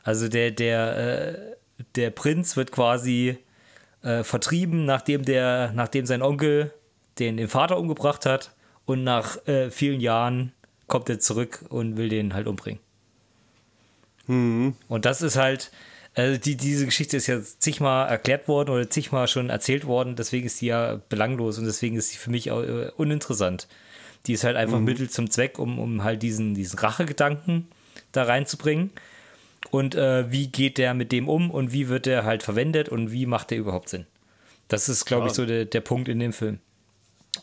Also der, der, äh, der Prinz wird quasi äh, vertrieben, nachdem, der, nachdem sein Onkel den, den Vater umgebracht hat und nach äh, vielen Jahren kommt er zurück und will den halt umbringen. Mhm. Und das ist halt, also die, diese Geschichte ist ja zigmal erklärt worden oder zigmal schon erzählt worden, deswegen ist sie ja belanglos und deswegen ist sie für mich auch äh, uninteressant. Die ist halt einfach mhm. Mittel zum Zweck, um, um halt diesen, diesen Rachegedanken da reinzubringen. Und äh, wie geht der mit dem um und wie wird der halt verwendet und wie macht der überhaupt Sinn? Das ist, glaube ich, so der, der Punkt in dem Film.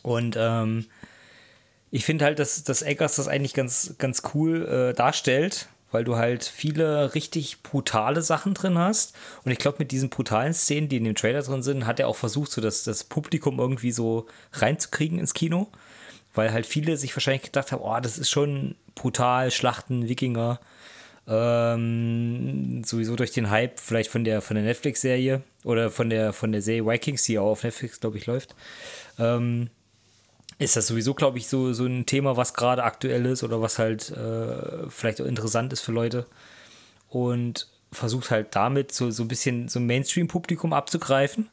Und ähm, ich finde halt, dass, dass Eggers das eigentlich ganz, ganz cool äh, darstellt, weil du halt viele richtig brutale Sachen drin hast. Und ich glaube, mit diesen brutalen Szenen, die in dem Trailer drin sind, hat er auch versucht, so das, das Publikum irgendwie so reinzukriegen ins Kino. Weil halt viele sich wahrscheinlich gedacht haben, oh, das ist schon brutal, Schlachten, Wikinger. Ähm, sowieso durch den Hype vielleicht von der von der Netflix-Serie oder von der von der Serie Vikings, die auch auf Netflix, glaube ich, läuft. Ähm, ist das sowieso, glaube ich, so, so ein Thema, was gerade aktuell ist oder was halt äh, vielleicht auch interessant ist für Leute. und versucht halt damit so, so ein bisschen so ein Mainstream-Publikum abzugreifen,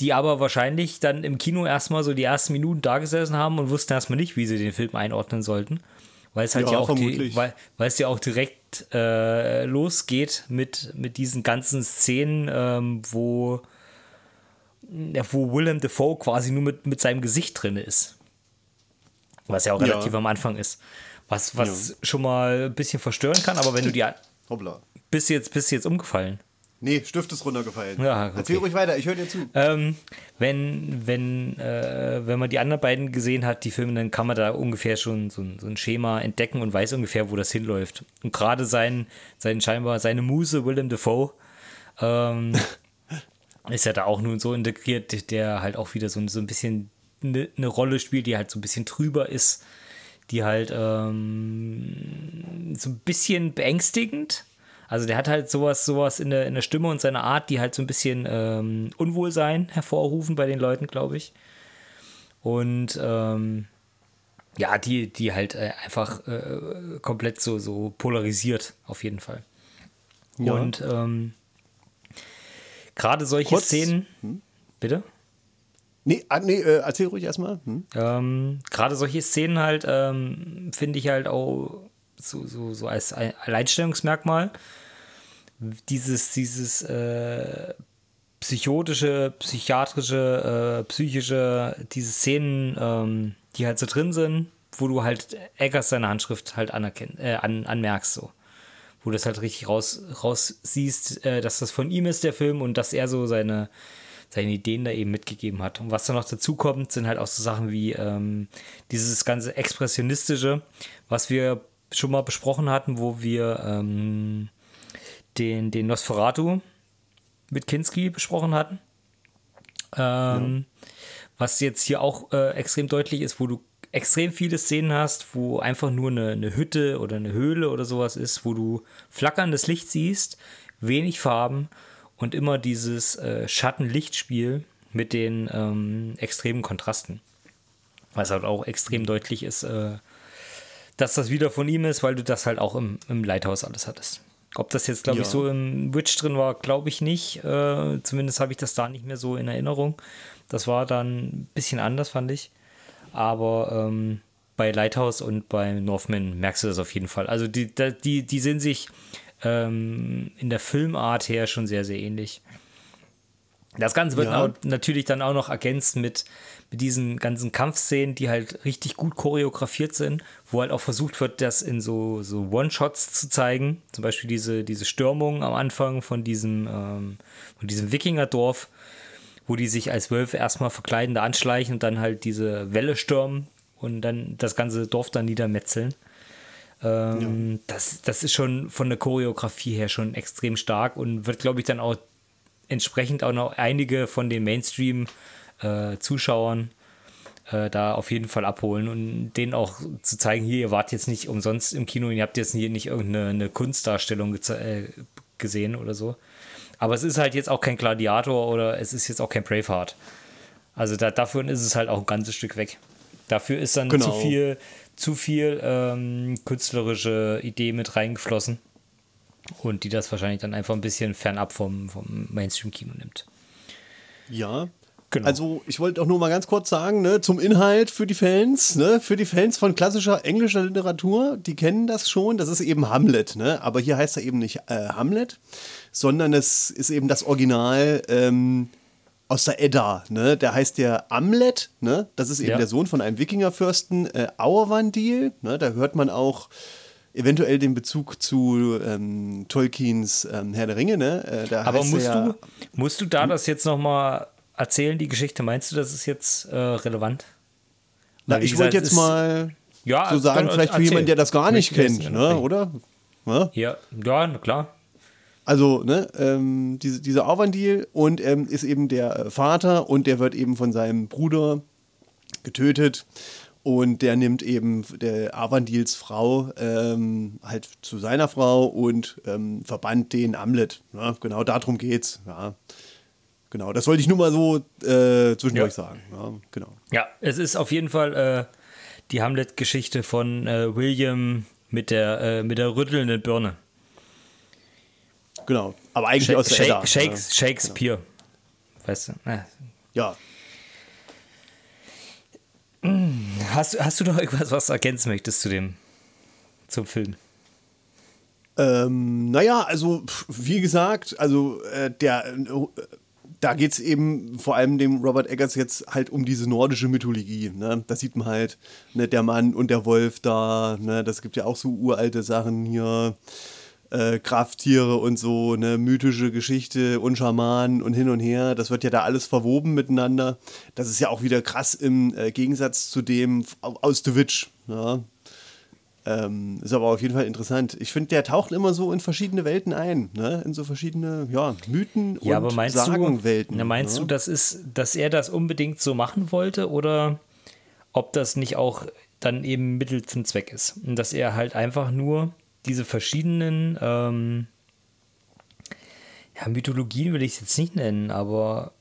die aber wahrscheinlich dann im Kino erstmal so die ersten Minuten da gesessen haben und wussten erstmal nicht, wie sie den Film einordnen sollten. Weil es halt ja, ja auch die, weil, weil es ja auch direkt äh, losgeht mit, mit diesen ganzen Szenen, ähm, wo, wo Willem Dafoe quasi nur mit, mit seinem Gesicht drin ist. Was ja auch relativ ja. am Anfang ist. Was, was ja. schon mal ein bisschen verstören kann, aber wenn du die. Hoppla. Bist du jetzt, bist du jetzt umgefallen? Nee, Stift ist runtergefallen. Ja, okay. Erzähl ruhig weiter, ich höre dir zu. Ähm, wenn, wenn, äh, wenn man die anderen beiden gesehen hat, die Filme, dann kann man da ungefähr schon so ein, so ein Schema entdecken und weiß ungefähr, wo das hinläuft. Und gerade sein, sein scheinbar seine Muse, Willem Dafoe, ähm, <laughs> ist ja da auch nun so integriert, der halt auch wieder so, so ein bisschen eine, eine Rolle spielt, die halt so ein bisschen trüber ist, die halt ähm, so ein bisschen beängstigend also der hat halt sowas, sowas in der, in der Stimme und seiner Art, die halt so ein bisschen ähm, Unwohlsein hervorrufen bei den Leuten, glaube ich. Und ähm, ja, die, die halt äh, einfach äh, komplett so, so polarisiert, auf jeden Fall. Ja. Und ähm, gerade solche Kurz. Szenen. Hm? Bitte? Nee, ah, nee äh, erzähl ruhig erstmal. Hm? Ähm, gerade solche Szenen halt ähm, finde ich halt auch so, so, so als Alleinstellungsmerkmal dieses, dieses äh, psychotische, psychiatrische, äh, psychische, diese Szenen, ähm, die halt so drin sind, wo du halt Eggers seine Handschrift halt anerkenn, äh, an, anmerkst, so. Wo du das halt richtig raus, raus siehst, äh, dass das von ihm ist, der Film, und dass er so seine, seine Ideen da eben mitgegeben hat. Und was da noch dazu kommt, sind halt auch so Sachen wie ähm, dieses ganze Expressionistische, was wir schon mal besprochen hatten, wo wir ähm, den, den Nosferatu mit Kinski besprochen hatten. Ähm, ja. Was jetzt hier auch äh, extrem deutlich ist, wo du extrem viele Szenen hast, wo einfach nur eine, eine Hütte oder eine Höhle oder sowas ist, wo du flackerndes Licht siehst, wenig Farben und immer dieses äh, Schatten-Lichtspiel mit den ähm, extremen Kontrasten. Was halt auch extrem deutlich ist, äh, dass das wieder von ihm ist, weil du das halt auch im, im Lighthouse alles hattest. Ob das jetzt, glaube ja. ich, so im Witch drin war, glaube ich nicht. Äh, zumindest habe ich das da nicht mehr so in Erinnerung. Das war dann ein bisschen anders, fand ich. Aber ähm, bei Lighthouse und bei Northman merkst du das auf jeden Fall. Also die, die, die sind sich ähm, in der Filmart her schon sehr, sehr ähnlich. Das Ganze wird ja. natürlich dann auch noch ergänzt mit, mit diesen ganzen Kampfszenen, die halt richtig gut choreografiert sind, wo halt auch versucht wird, das in so, so One-Shots zu zeigen. Zum Beispiel diese, diese Stürmung am Anfang von diesem, ähm, von diesem Wikingerdorf, wo die sich als Wölfe erstmal verkleiden, da anschleichen und dann halt diese Welle stürmen und dann das ganze Dorf dann niedermetzeln. Ähm, ja. das, das ist schon von der Choreografie her schon extrem stark und wird, glaube ich, dann auch entsprechend auch noch einige von den Mainstream- äh, Zuschauern äh, da auf jeden Fall abholen und denen auch zu zeigen, hier, ihr wart jetzt nicht umsonst im Kino, ihr habt jetzt hier nicht irgendeine Kunstdarstellung äh, gesehen oder so. Aber es ist halt jetzt auch kein Gladiator oder es ist jetzt auch kein Braveheart. Also da, dafür ist es halt auch ein ganzes Stück weg. Dafür ist dann genau. zu viel, zu viel ähm, künstlerische Idee mit reingeflossen und die das wahrscheinlich dann einfach ein bisschen fernab vom, vom Mainstream-Kino nimmt. Ja, Genau. Also ich wollte auch nur mal ganz kurz sagen, ne, zum Inhalt für die Fans, ne, für die Fans von klassischer englischer Literatur, die kennen das schon, das ist eben Hamlet, ne, aber hier heißt er eben nicht äh, Hamlet, sondern es ist eben das Original ähm, aus der Edda, ne, der heißt ja Amlet, ne, das ist eben ja. der Sohn von einem Wikingerfürsten, äh, Auerwandil, ne, da hört man auch eventuell den Bezug zu ähm, Tolkiens ähm, Herr der Ringe, ne? Äh, Aber musst, ja, du, musst du da hm? das jetzt nochmal erzählen, die Geschichte. Meinst du, das ist jetzt äh, relevant? Na, ich wollte jetzt mal ja, so sagen, vielleicht für jemanden, der das gar nicht kennt, ne, oder? Ja, ja, ja na klar. Also, ne, ähm, diese, dieser Auwandil und ähm, ist eben der äh, Vater und der wird eben von seinem Bruder getötet und der nimmt eben der Avandils Frau ähm, halt zu seiner Frau und ähm, verbannt den Amlet. Ja, genau darum geht's. Ja. Genau, das wollte ich nur mal so äh, zwischendurch ja. sagen. Ja, genau. Ja, es ist auf jeden Fall äh, die Hamlet-Geschichte von äh, William mit der, äh, mit der rüttelnden Birne. Genau, aber eigentlich Sha aus der Sha Edda. Shakes, ja. Shakespeare. Weißt du? Na, Ja, Hast, hast du noch irgendwas, was du ergänzen möchtest zu dem, zum Film? Ähm, naja, also wie gesagt, also äh, der, äh, da geht es eben vor allem dem Robert Eggers jetzt halt um diese nordische Mythologie. Ne? Da sieht man halt ne, der Mann und der Wolf da. Ne? Das gibt ja auch so uralte Sachen hier. Äh, Krafttiere und so, ne, mythische Geschichte und Schamanen und hin und her. Das wird ja da alles verwoben miteinander. Das ist ja auch wieder krass im äh, Gegensatz zu dem aus The Witch. Ja? Ähm, ist aber auf jeden Fall interessant. Ich finde, der taucht immer so in verschiedene Welten ein, ne? in so verschiedene ja, Mythen Ja, und aber meinst Sagenwelten. du, na, meinst ne? du, das ist, dass er das unbedingt so machen wollte oder ob das nicht auch dann eben Mittel zum Zweck ist? Und dass er halt einfach nur diese verschiedenen ähm, ja, Mythologien will ich es jetzt nicht nennen, aber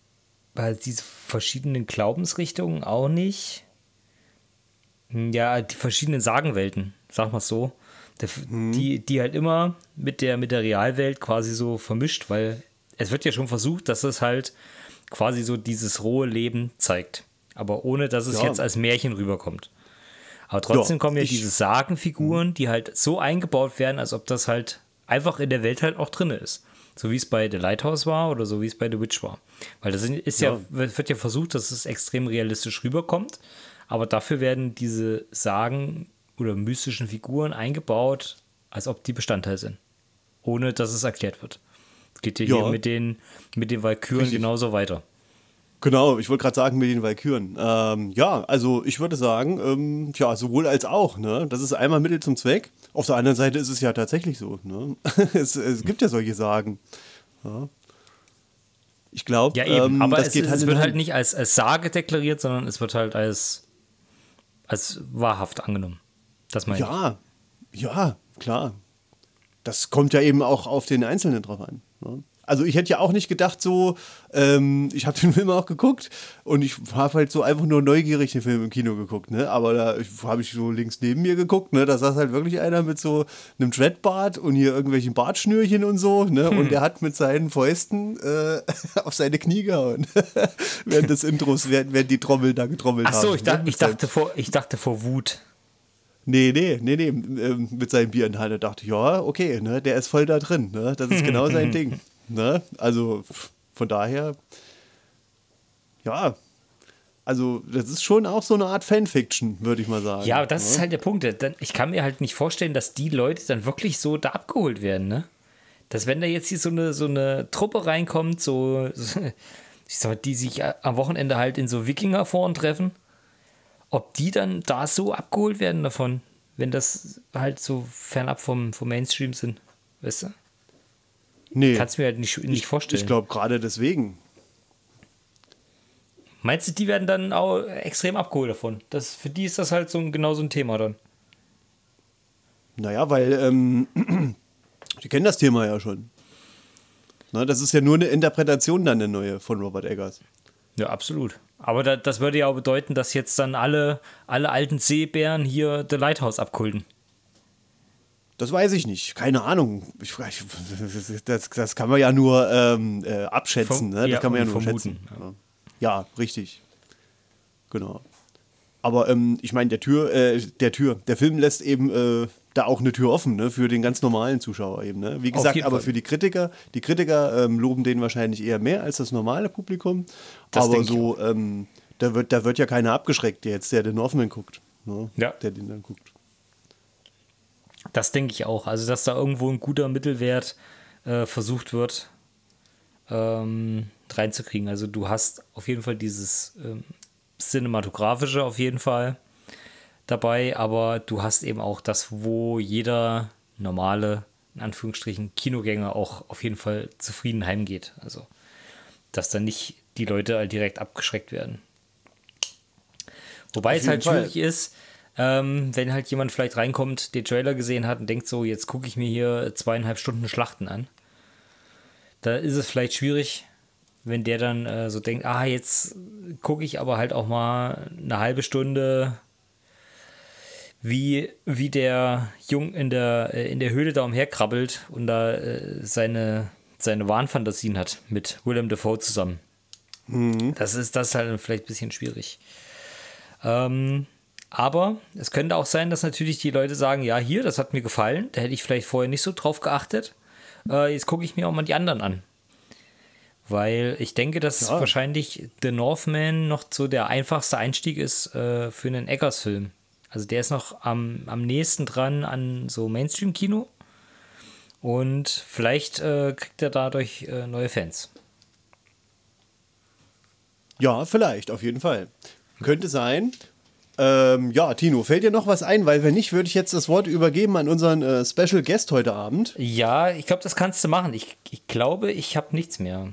halt diese verschiedenen Glaubensrichtungen auch nicht. Ja, die verschiedenen Sagenwelten, sag mal so. Der, die, die halt immer mit der, mit der Realwelt quasi so vermischt, weil es wird ja schon versucht, dass es halt quasi so dieses rohe Leben zeigt. Aber ohne, dass es Ja. jetzt als Märchen rüberkommt. Aber trotzdem Ja, kommen ja diese Sagenfiguren, die halt so eingebaut werden, als ob das halt einfach in der Welt halt auch drin ist. So wie es bei The Lighthouse war oder so wie es bei The Witch war. Weil das ist ja, Ja. wird ja versucht, dass es extrem realistisch rüberkommt. Aber dafür werden diese Sagen oder mystischen Figuren eingebaut, als ob die Bestandteil sind. Ohne dass es erklärt wird. Es geht ja, Ja. hier mit den, mit den Valkyren Richtig. genauso weiter. Genau, ich wollte gerade sagen mit den Valkyren. Ähm, ja, also ich würde sagen, ähm, ja, sowohl als auch. Ne? Das ist einmal Mittel zum Zweck. Auf der anderen Seite ist es ja tatsächlich so. Ne? <laughs> es, es gibt ja solche Sagen. Ja. Ich glaube, Ja, eben. ähm, aber es, es Hand in wird halt nicht als, als Sage deklariert, sondern es wird halt als, als wahrhaft angenommen. Das meine ich. Ja, ja, klar. Das kommt ja eben auch auf den Einzelnen drauf an. Ne? Also ich hätte ja auch nicht gedacht, so, ähm, ich habe <laughs> den Film auch geguckt und ich habe halt so einfach nur neugierig den Film im Kino geguckt, ne? Aber da habe ich so links neben mir geguckt, ne? Da saß halt wirklich einer mit so einem Dreadbart und hier irgendwelchen Bartschnürchen und so, ne? Hm. Und der hat mit seinen Fäusten äh, <laughs> auf seine Knie gehauen. <laughs> während des Intros, während, während die Trommel da getrommelt Ach so, haben. ich, ne? ich, dachte vor, ich dachte vor Wut. Nee, nee, nee, nee, ähm, mit seinem Bier in der Hand. Da dachte ich, ja, okay, ne, der ist voll da drin. Ne? Das ist genau sein Ding. Ne? Also von daher, ja, also das ist schon auch so eine Art Fanfiction, würde ich mal sagen. Ja, aber das ne? ist halt der Punkt. Ich kann mir halt nicht vorstellen, dass die Leute dann wirklich so da abgeholt werden, ne? Dass wenn da jetzt hier so eine, so eine Truppe reinkommt, so, <laughs> so sag die sich am Wochenende halt in so Wikingerforen treffen, ob die dann da so abgeholt werden davon, wenn das halt so fernab vom, vom Mainstream sind, weißt du? Nee, Kannst du mir halt nicht, nicht vorstellen. ich glaube gerade deswegen. Meinst du, die werden dann auch extrem abgeholt davon? Das, für die ist das halt so ein, genau so ein Thema dann. Naja, weil ähm, <clears throat> die kennen das Thema ja schon. Ne, das ist ja nur eine Interpretation dann eine neue von Robert Eggers. Ja, absolut. Aber da, das würde ja auch bedeuten, dass jetzt dann alle, alle alten Seebären hier The Lighthouse abkulten. Das weiß ich nicht. Keine Ahnung. Ich, ich, das, das kann man ja nur ähm, äh, abschätzen. Vom- ne? Das ja, kann man ja nur vermuten, schätzen. Ja. ja, richtig. Genau. Aber ähm, ich meine, der Tür, äh, der Tür, der Film lässt eben äh, da auch eine Tür offen, ne, für den ganz normalen Zuschauer eben. Ne? Wie gesagt, aber Fall. für die Kritiker, die Kritiker ähm, loben den wahrscheinlich eher mehr als das normale Publikum. Das aber so, ähm, da wird, da wird ja keiner abgeschreckt, der jetzt, der den offenen guckt. Ne? Ja. Der den dann guckt. Das denke ich auch. Also, dass da irgendwo ein guter Mittelwert äh, versucht wird, ähm, reinzukriegen. Also, du hast auf jeden Fall dieses ähm, Cinematografische auf jeden Fall dabei, aber du hast eben auch das, wo jeder normale, in Anführungsstrichen, Kinogänger auch auf jeden Fall zufrieden heimgeht. Also, dass dann nicht die Leute halt direkt abgeschreckt werden. Wobei Auf es halt schwierig ist, ähm, wenn halt jemand vielleicht reinkommt, den Trailer gesehen hat und denkt so, jetzt gucke ich mir hier zweieinhalb Stunden Schlachten an. Da ist es vielleicht schwierig, wenn der dann äh, so denkt, ah, jetzt gucke ich aber halt auch mal eine halbe Stunde, wie, wie der Jung in der, äh, in der Höhle da umherkrabbelt und da äh, seine seine Wahnfantasien hat mit Willem Dafoe zusammen. Mhm. Das ist das halt vielleicht ein bisschen schwierig. Ähm, aber es könnte auch sein, dass natürlich die Leute sagen, ja, hier, das hat mir gefallen, da hätte ich vielleicht vorher nicht so drauf geachtet. Äh, jetzt gucke ich mir auch mal die anderen an. Weil ich denke, dass ja. wahrscheinlich The Northman noch so der einfachste Einstieg ist äh, für einen Eggers-Film. Also der ist noch am, am nächsten dran an so Mainstream-Kino. Und vielleicht äh, kriegt er dadurch äh, neue Fans. Ja, vielleicht, auf jeden Fall. Könnte sein. Ähm, ja, Tino, fällt dir noch was ein? Weil wenn nicht, würde ich jetzt das Wort übergeben an unseren äh, Special Guest heute Abend. Ja, ich glaube, das kannst du machen. Ich, ich glaube, ich habe nichts mehr.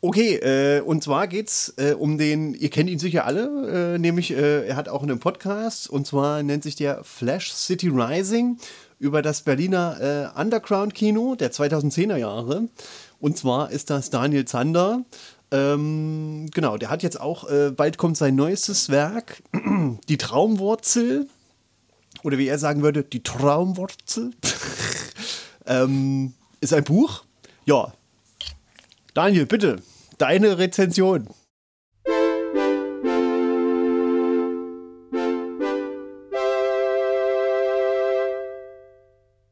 Okay, äh, und zwar geht's äh, um den, ihr kennt ihn sicher alle, äh, nämlich äh, er hat auch einen Podcast und zwar nennt sich der Flash City Rising über das Berliner äh, Underground-Kino der 2010er Jahre. Und zwar ist das Daniel Zander. Ähm, genau, der hat jetzt auch, äh, bald kommt sein neuestes Werk, <clears throat> Die Traumwurzel. Oder wie er sagen würde, die Traumwurzel. <laughs> ähm, ist ein Buch. Ja. Daniel, bitte. Deine Rezension.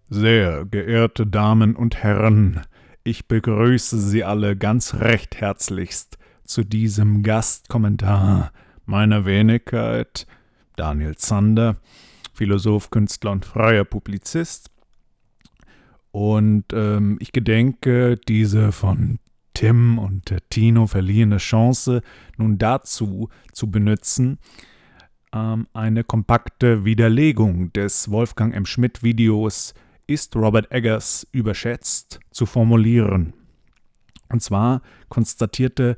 Sehr geehrte Damen und Herren, ich begrüße Sie alle ganz recht herzlichst zu diesem Gastkommentar meiner Wenigkeit, Daniel Zander, Philosoph, Künstler und freier Publizist. Und ähm, ich gedenke, diese von Tim und äh, Tino verliehene Chance nun dazu zu benutzen, ähm, eine kompakte Widerlegung des Wolfgang M. Schmidt-Videos Ist Robert Eggers überschätzt zu formulieren. Und zwar konstatierte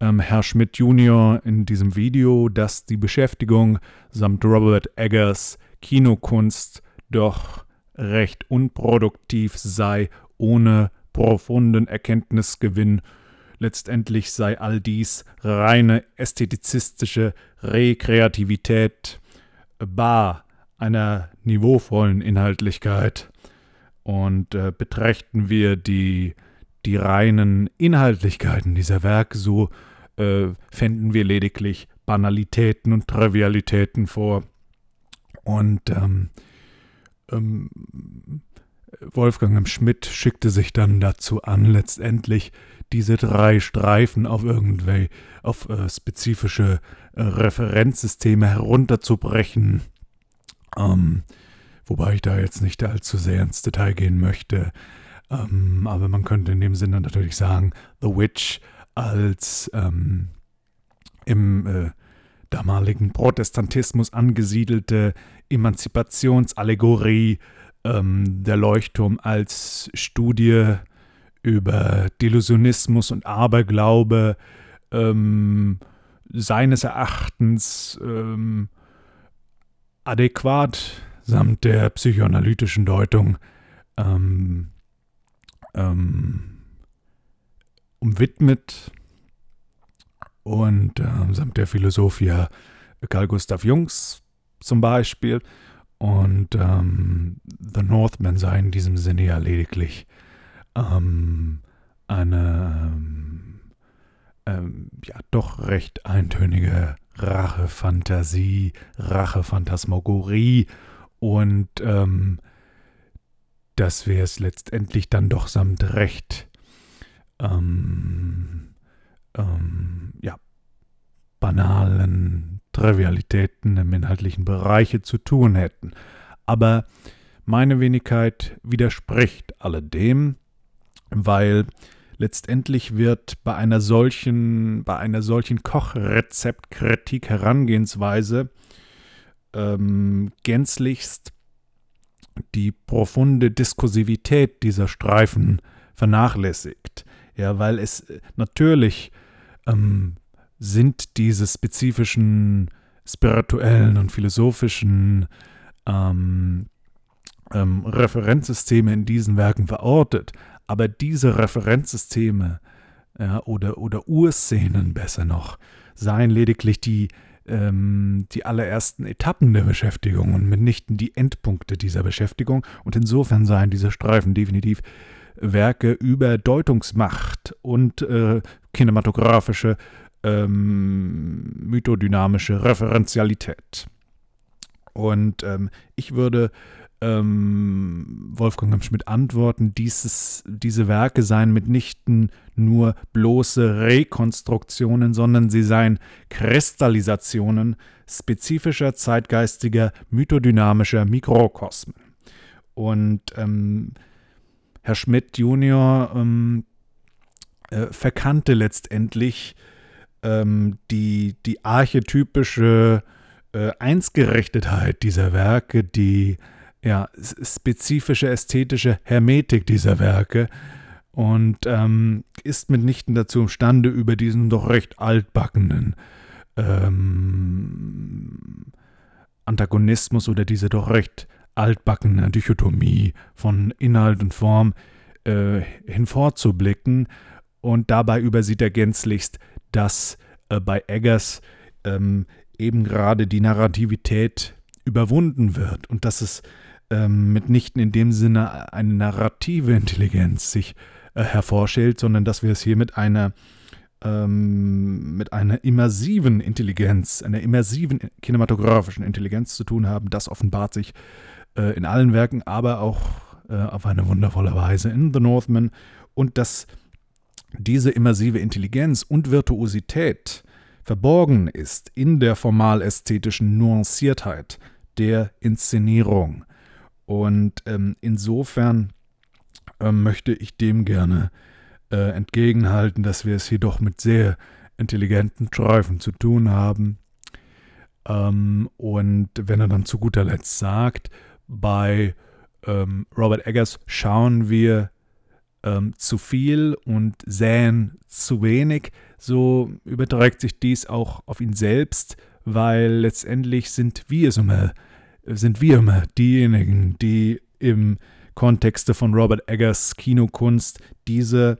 ähm, Herr Schmidt Jr. in diesem Video, dass die Beschäftigung samt Robert Eggers Kinokunst doch recht unproduktiv sei, ohne profunden Erkenntnisgewinn. Letztendlich sei all dies reine ästhetizistische Rekreativität, bar einer niveauvollen Inhaltlichkeit. Und äh, betrachten wir die, die reinen Inhaltlichkeiten dieser Werke, so äh, fänden wir lediglich Banalitäten und Trivialitäten vor. Und ähm, ähm, Wolfgang M. Schmidt schickte sich dann dazu an, letztendlich diese drei Streifen auf irgendwelche, auf äh, spezifische äh, Referenzsysteme herunterzubrechen. Ähm, wobei ich da jetzt nicht allzu sehr ins Detail gehen möchte. Ähm, aber man könnte in dem Sinne natürlich sagen, The Witch als ähm, im äh, damaligen Protestantismus angesiedelte Emanzipationsallegorie ähm, der Leuchtturm als Studie über Delusionismus und Aberglaube ähm, seines Erachtens ähm, adäquat samt der psychoanalytischen Deutung ähm, ähm, umwidmet und äh, samt der Philosophia Carl Gustav Jungs zum Beispiel und ähm, The Northman sei in diesem Sinne ja lediglich ähm, eine ähm, ähm, ja doch recht eintönige Rachefantasie, Rachephantasmagorie und ähm, dass wir es letztendlich dann doch samt Recht ähm, ähm, ja, banalen Trivialitäten im inhaltlichen Bereiche zu tun hätten. Aber meine Wenigkeit widerspricht alledem, weil letztendlich wird bei einer solchen, bei einer solchen Kochrezeptkritik Herangehensweise ähm, gänzlichst die profunde Diskursivität dieser Streifen vernachlässigt. Ja, weil es natürlich ähm, sind diese spezifischen spirituellen und philosophischen ähm, ähm, Referenzsysteme in diesen Werken verortet. Aber diese Referenzsysteme ja, oder, oder Urszenen besser noch seien lediglich die, ähm, die allerersten Etappen der Beschäftigung und mitnichten die Endpunkte dieser Beschäftigung. Und insofern seien diese Streifen definitiv Werke über Deutungsmacht und äh, kinematografische ähm, mythodynamische Referenzialität. Und ähm, ich würde ähm, Wolfgang Schmidt antworten, dieses, diese Werke seien mitnichten nur bloße Rekonstruktionen, sondern sie seien Kristallisationen spezifischer zeitgeistiger mythodynamischer Mikrokosmen. Und ähm, Herr Schmidt Junior ähm, äh, verkannte letztendlich ähm, die, die archetypische äh, Einsgerichtetheit dieser Werke, die ja, spezifische ästhetische Hermetik dieser Werke und ähm, ist mitnichten dazu imstande, über diesen doch recht altbackenen ähm, Antagonismus oder diese doch recht altbackene Dichotomie von Inhalt und Form äh, hinvorzublicken. Und dabei übersieht er gänzlichst, dass äh, bei Eggers ähm, eben gerade die Narrativität überwunden wird und dass es ähm, mitnichten in dem Sinne eine narrative Intelligenz sich äh, hervorstellt, sondern dass wir es hier mit einer ähm, mit einer immersiven Intelligenz, einer immersiven kinematografischen Intelligenz zu tun haben. Das offenbart sich äh, in allen Werken, aber auch äh, auf eine wundervolle Weise in The Northman und dass diese immersive Intelligenz und Virtuosität verborgen ist in der formal-ästhetischen Nuanciertheit der Inszenierung. Und ähm, insofern äh, möchte ich dem gerne äh, entgegenhalten, dass wir es hier doch mit sehr intelligenten Streifen zu tun haben. Ähm, und wenn er dann zu guter Letzt sagt, bei ähm, Robert Eggers schauen wir ähm, zu viel und säen zu wenig, so überträgt sich dies auch auf ihn selbst, weil letztendlich sind wir es immer, sind wir immer diejenigen, die im Kontexte von Robert Eggers Kinokunst diese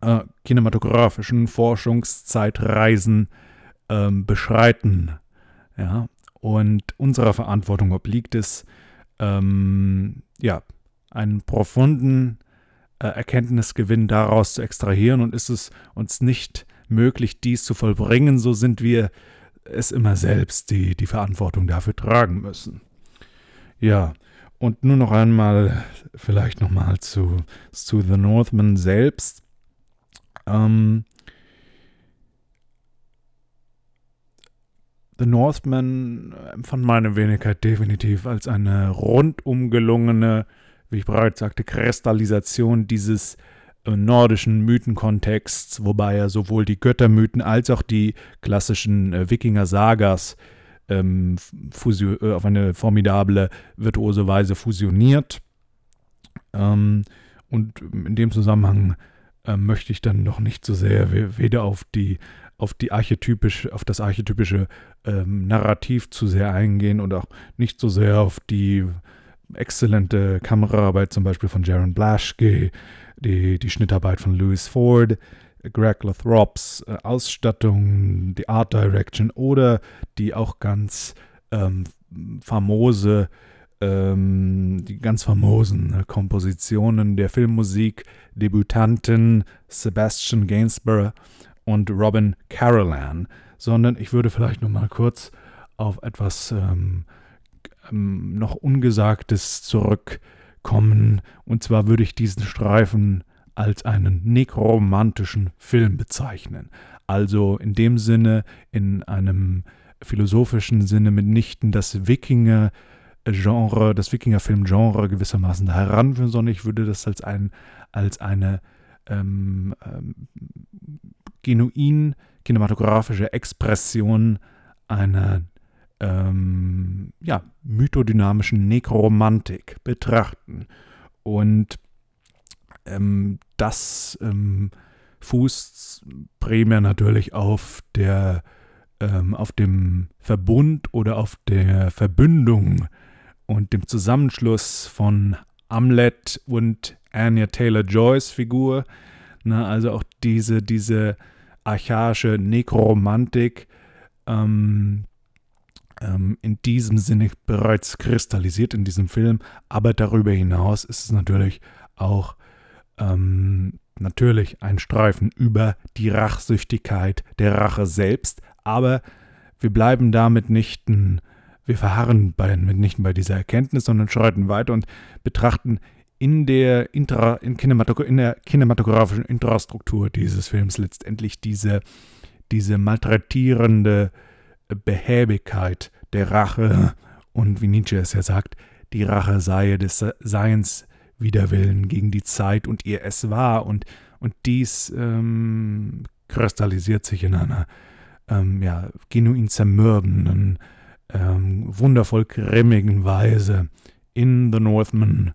äh, kinematografischen Forschungszeitreisen ähm, beschreiten. Ja, und unserer Verantwortung obliegt es, ähm, ja, einen profunden äh, Erkenntnisgewinn daraus zu extrahieren und ist es uns nicht möglich, dies zu vollbringen, so sind wir es immer selbst, die die Verantwortung dafür tragen müssen. Ja, und nur noch einmal, vielleicht nochmal zu, zu The Northman selbst. Ähm, The Northman empfand meine Wenigkeit definitiv als eine rundum gelungene, wie ich bereits sagte, Kristallisation dieses nordischen Mythenkontexts, wobei er sowohl die Göttermythen als auch die klassischen äh, Wikinger-Sagas ähm, äh, auf eine formidable, virtuose Weise fusioniert. Ähm, und in dem Zusammenhang äh, möchte ich dann noch nicht so sehr weder auf die auf die archetypisch, auf das archetypische ähm, Narrativ zu sehr eingehen und auch nicht so sehr auf die exzellente Kameraarbeit zum Beispiel von Jaron Blaschke, die, die Schnittarbeit von Louis Ford, Greg Lathrops äh, Ausstattung, die Art Direction oder die auch ganz ähm, famose, ähm, die ganz famosen äh, Kompositionen der Filmmusik Debütanten Sebastian Gainsborough und Robin Carolan, sondern ich würde vielleicht noch mal kurz auf etwas ähm, ähm, noch Ungesagtes zurückkommen. Und zwar würde ich diesen Streifen als einen nekromantischen Film bezeichnen. Also in dem Sinne, in einem philosophischen Sinne mitnichten das Wikinger Genre, das Wikinger-Film-Genre gewissermaßen heranführen, sondern ich würde das als, ein, als eine ähm, ähm, genuin kinematografische Expression einer ähm, ja, mythodynamischen Nekromantik betrachten. Und ähm, das ähm, fußt primär natürlich auf der ähm, auf dem Verbund oder auf der Verbündung und dem Zusammenschluss von Amlet und Anya Taylor Joyce Figur. Na, also auch diese, diese archaische Nekromantik ähm, ähm, in diesem Sinne bereits kristallisiert in diesem Film. Aber darüber hinaus ist es natürlich auch ähm, natürlich ein Streifen über die Rachsüchtigkeit der Rache selbst, aber wir bleiben damit nicht, wir verharren bei, nicht bei dieser Erkenntnis, sondern schreiten weiter und betrachten in der, Intra, in, Kinematogra in der kinematografischen Infrastruktur dieses Films letztendlich diese, diese malträtierende Behäbigkeit der Rache und wie Nietzsche es ja sagt, die Rache sei des Seiens Widerwillen gegen die Zeit und ihr Es war und, und dies ähm, kristallisiert sich in einer ähm, ja, genuin zermürbenden, ähm, wundervoll grimmigen Weise in The Northman,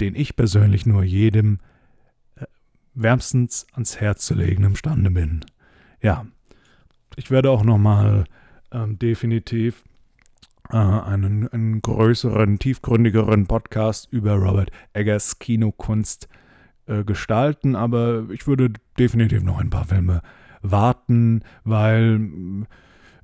den ich persönlich nur jedem äh, wärmstens ans Herz zu legen imstande bin. Ja, ich werde auch nochmal ähm, definitiv einen, einen größeren, tiefgründigeren Podcast über Robert Eggers Kinokunst äh, gestalten, aber ich würde definitiv noch ein paar Filme warten, weil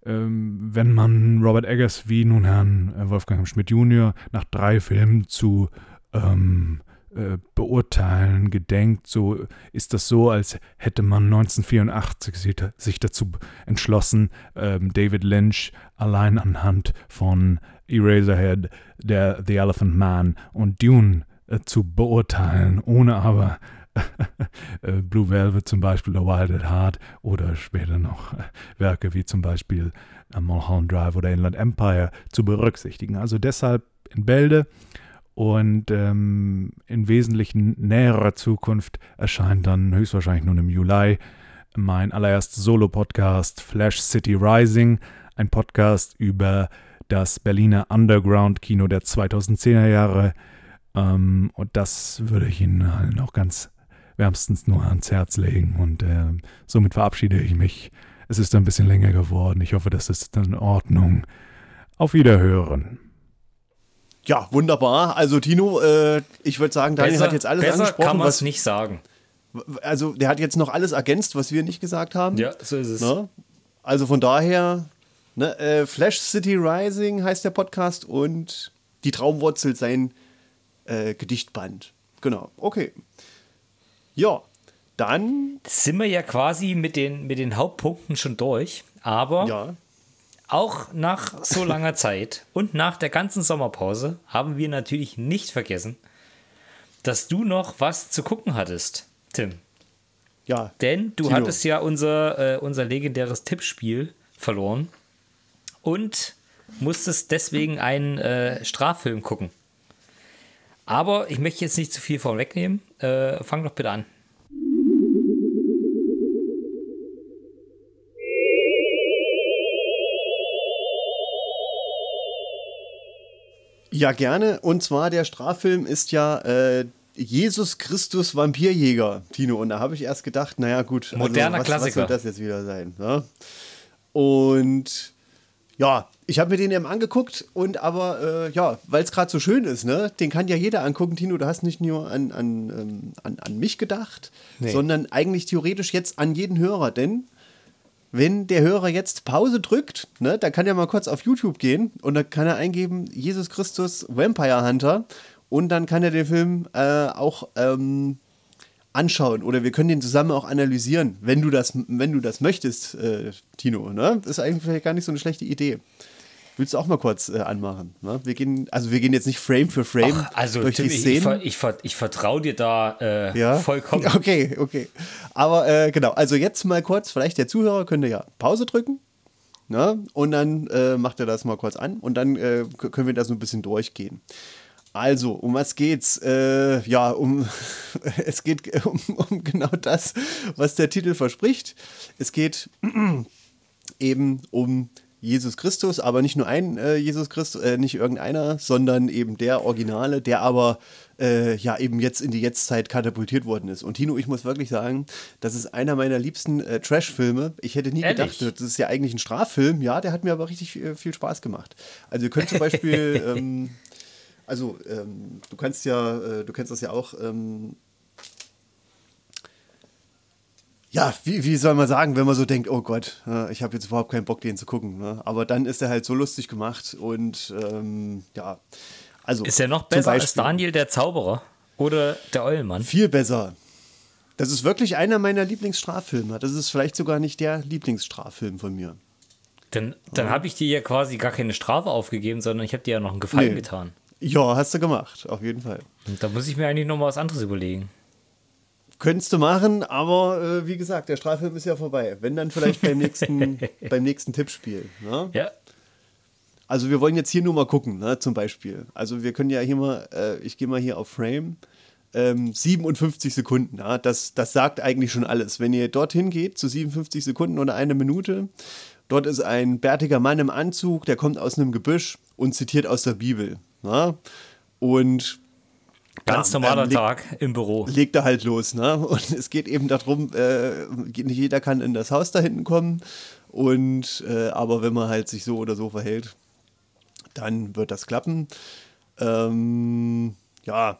ähm, wenn man Robert Eggers wie nun Herrn äh, Wolfgang Schmidt Jr. nach drei Filmen zu ähm, äh, beurteilen gedenkt, so ist das so, als hätte man 1984 sich dazu entschlossen, ähm, David Lynch allein anhand von Eraserhead, der The Elephant Man und Dune äh, zu beurteilen, ohne aber <laughs> äh, Blue Velvet zum Beispiel, The Wild at Heart oder später noch Werke wie zum Beispiel Mulholland Drive oder Inland Empire zu berücksichtigen. Also deshalb in Bälde und ähm, in wesentlichen näherer Zukunft erscheint dann höchstwahrscheinlich nun im Juli mein allererster Solo-Podcast Flash City Rising, ein Podcast über das Berliner Underground-Kino der 2010er Jahre. Ähm, und das würde ich Ihnen halt noch ganz wärmstens nur ans Herz legen. Und äh, somit verabschiede ich mich. Es ist ein bisschen länger geworden. Ich hoffe, das ist in Ordnung. Auf Wiederhören. Ja, wunderbar. Also Tino, äh, ich würde sagen, Daniel besser, hat jetzt alles besser angesprochen. kann man was es nicht sagen. Also der hat jetzt noch alles ergänzt, was wir nicht gesagt haben. Ja, so ist es. Ne? Also von daher, ne, äh, Flash City Rising heißt der Podcast und die Traumwurzel sein äh, Gedichtband. Genau, okay. Ja, dann. Sind wir ja quasi mit den, mit den Hauptpunkten schon durch, aber Ja, auch nach so langer Zeit und nach der ganzen Sommerpause haben wir natürlich nicht vergessen, dass du noch was zu gucken hattest, Tim. ja. Denn du Tino. hattest ja unser, äh, unser legendäres Tippspiel verloren und musstest deswegen einen äh, Straffilm gucken. Aber ich möchte jetzt nicht zu viel vorwegnehmen. Äh, fang doch bitte an. Ja, gerne. Und zwar der Straffilm ist ja äh, Jesus Christus Vampirjäger, Tino. Und da habe ich erst gedacht, naja, gut. Moderner was, Klassiker. Was soll das jetzt wieder sein? Ne? Und ja, ich habe mir den eben angeguckt und aber, äh, ja, weil es gerade so schön ist, ne, den kann ja jeder angucken. Tino, du hast nicht nur an, an, ähm, an, an mich gedacht, Nee. sondern eigentlich theoretisch jetzt an jeden Hörer, denn wenn der Hörer jetzt Pause drückt, ne, dann kann er mal kurz auf YouTube gehen und dann kann er eingeben Jesus Christus Vampire Hunter und dann kann er den Film äh, auch ähm, anschauen oder wir können den zusammen auch analysieren, wenn du das, wenn du das möchtest, äh, Tino. Ne? Das ist eigentlich gar nicht so eine schlechte Idee. Willst du auch mal kurz äh, anmachen? Ne? Wir gehen, also wir gehen jetzt nicht Frame für Frame Ach, also durch Tim, die ich, ich, Szenen. ver- ich, ver- ich vertraue dir da äh, Ja, vollkommen. <laughs> Okay, okay. Aber äh, genau, also jetzt mal kurz, vielleicht der Zuhörer könnte ja Pause drücken. Ne? Und dann äh, macht er das mal kurz an und dann äh, können wir da so ein bisschen durchgehen. Also, um was geht's? Äh, ja, um <laughs> es geht um, um genau das, was der Titel verspricht. Es geht <clears throat> eben um Jesus Christus, aber nicht nur ein äh, Jesus Christus, äh, nicht irgendeiner, sondern eben der Originale, der aber äh, ja eben jetzt in die Jetztzeit katapultiert worden ist. Und Tino, ich muss wirklich sagen, das ist einer meiner liebsten äh, Trash-Filme. Ich hätte nie Ehrlich? gedacht, das ist ja eigentlich ein Straffilm. Ja, der hat mir aber richtig äh, viel Spaß gemacht. Also ihr könnt zum Beispiel, <laughs> ähm, also ähm, du kannst ja, äh, du kennst das ja auch. Ähm, ja, wie, wie soll man sagen, wenn man so denkt, oh Gott, äh, ich habe jetzt überhaupt keinen Bock, den zu gucken. Ne? Aber dann ist er halt so lustig gemacht und ähm, ja, also. Ist er noch besser als Daniel der Zauberer? Oder der Eulenmann. Viel besser. Das ist wirklich einer meiner Lieblingsstraffilme. Das ist vielleicht sogar nicht der Lieblingsstraffilm von mir. Dann, dann habe ich dir ja quasi gar keine Strafe aufgegeben, sondern ich habe dir ja noch einen Gefallen Nee. getan. Ja, hast du gemacht, auf jeden Fall. Und da muss ich mir eigentlich noch mal was anderes überlegen. Könntest du machen, aber äh, wie gesagt, der Straffilm ist ja vorbei. Wenn dann vielleicht beim nächsten, <laughs> beim nächsten Tippspiel. Ne? Ja, Also wir wollen jetzt hier nur mal gucken, ne, zum Beispiel. Also wir können ja hier mal, äh, ich gehe mal hier auf Frame, ähm, 57 Sekunden. Ja, das, das sagt eigentlich schon alles. Wenn ihr dorthin geht, zu 57 Sekunden oder eine Minute, dort ist ein bärtiger Mann im Anzug, der kommt aus einem Gebüsch und zitiert aus der Bibel. Ja? Und ganz Ja, normaler ähm, Tag im Büro. legt er halt los. Ne? <laughs> Und es geht eben darum, äh, nicht jeder kann in das Haus da hinten kommen. Und äh, aber wenn man halt sich so oder so verhält, dann wird das klappen. Ähm, ja,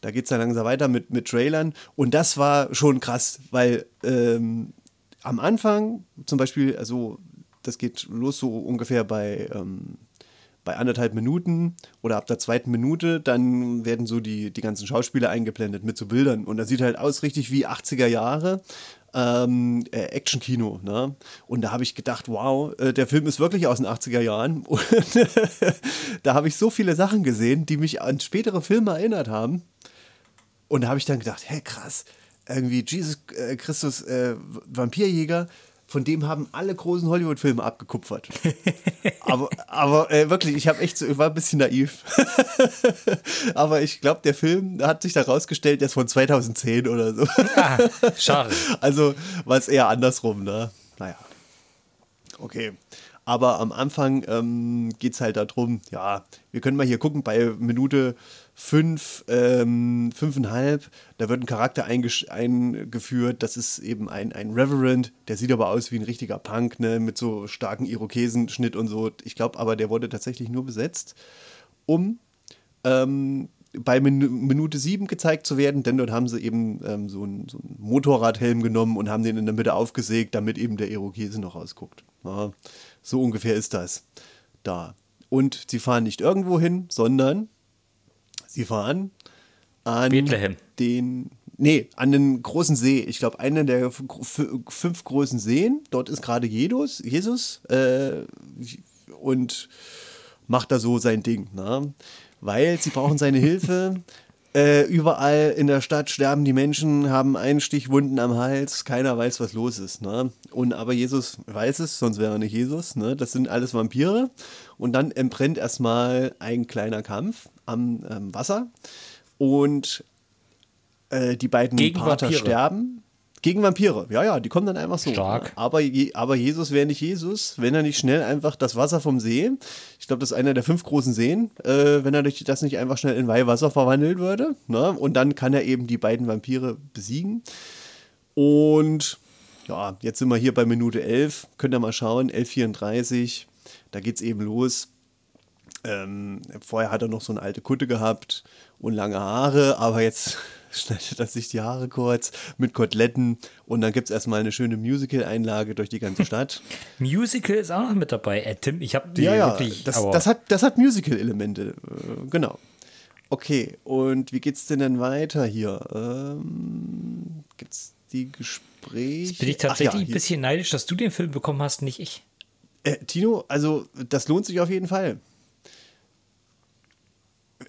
da geht es dann langsam weiter mit, mit Trailern. Und das war schon krass, weil ähm, am Anfang zum Beispiel, also das geht los so ungefähr bei, ähm, bei anderthalb Minuten oder ab der zweiten Minute, dann werden so die, die ganzen Schauspieler eingeblendet mit so Bildern. Und das sieht halt aus richtig wie 80er Jahre. Ähm, äh, Actionkino, ne? Und da habe ich gedacht, wow, äh, der Film ist wirklich aus den 80er Jahren. <laughs> Und da habe ich so viele Sachen gesehen, die mich an spätere Filme erinnert haben. Und da habe ich dann gedacht, hä, krass, irgendwie Jesus äh, Christus äh, Vampirjäger, von dem haben alle großen Hollywood-Filme abgekupfert. <laughs> aber aber äh, wirklich, ich habe echt so, ich war ein bisschen naiv. <laughs> aber ich glaube, der Film hat sich da rausgestellt, der ist von 2010 oder so. Ah, <laughs> schade. Also war es eher andersrum, ne? Naja. Okay. Aber am Anfang ähm, geht es halt darum, ja, wir können mal hier gucken, bei Minute fünf, ähm, fünfeinhalb, da wird ein Charakter eingeführt, das ist eben ein, ein Reverend, der sieht aber aus wie ein richtiger Punk, ne, mit so starken Irokesenschnitt und so. Ich glaube aber, der wurde tatsächlich nur besetzt, um ähm, bei Minu Minute 7 gezeigt zu werden, denn dort haben sie eben ähm, so, einen, so Motorradhelm genommen und haben den in der Mitte aufgesägt, damit eben der Irokese noch rausguckt. Ja, so ungefähr ist das da. Und sie fahren nicht irgendwo hin, sondern sie fahren an Bethlehem. den, nee, an den großen See. Ich glaube, einer der fünf großen Seen. Dort ist gerade Jesus, Jesus äh, und macht da so sein Ding. Ne? Weil sie brauchen seine Hilfe. <laughs> Äh, überall in der Stadt sterben die Menschen, haben Einstichwunden am Hals, keiner weiß, was los ist. Ne? Und aber Jesus weiß es, sonst wäre er nicht Jesus. Ne? Das sind alles Vampire. Und dann entbrennt erstmal ein kleiner Kampf am ähm, Wasser. Und äh, die beiden Gegen Pater Vampire. sterben. Gegen Vampire, ja, ja, die kommen dann einfach so. Stark. Ne? Aber, aber Jesus wäre nicht Jesus, wenn er nicht schnell einfach das Wasser vom See, ich glaube, das ist einer der fünf großen Seen, äh, wenn er durch das nicht einfach schnell in Weihwasser verwandelt würde. Ne? Und dann kann er eben die beiden Vampire besiegen. Und ja, jetzt sind wir hier bei Minute 11. Könnt ihr mal schauen, 11.34. Da geht es eben los. Ähm, vorher hat er noch so eine alte Kutte gehabt und lange Haare, aber jetzt <laughs> schneidet er sich die Haare kurz mit Koteletten und dann gibt es erstmal eine schöne Musical-Einlage durch die ganze Stadt. <laughs> Musical ist auch noch mit dabei. Äh, Tim, ich habe die ja, ja, wirklich. das, das hat, das hat Musical-Elemente, äh, genau. Okay, und wie geht's denn dann weiter hier? Ähm, gibt's die Gespräche? bin ich Ach ja, tatsächlich ein bisschen neidisch, dass du den Film bekommen hast, nicht ich. Äh, Tino, also das lohnt sich auf jeden Fall.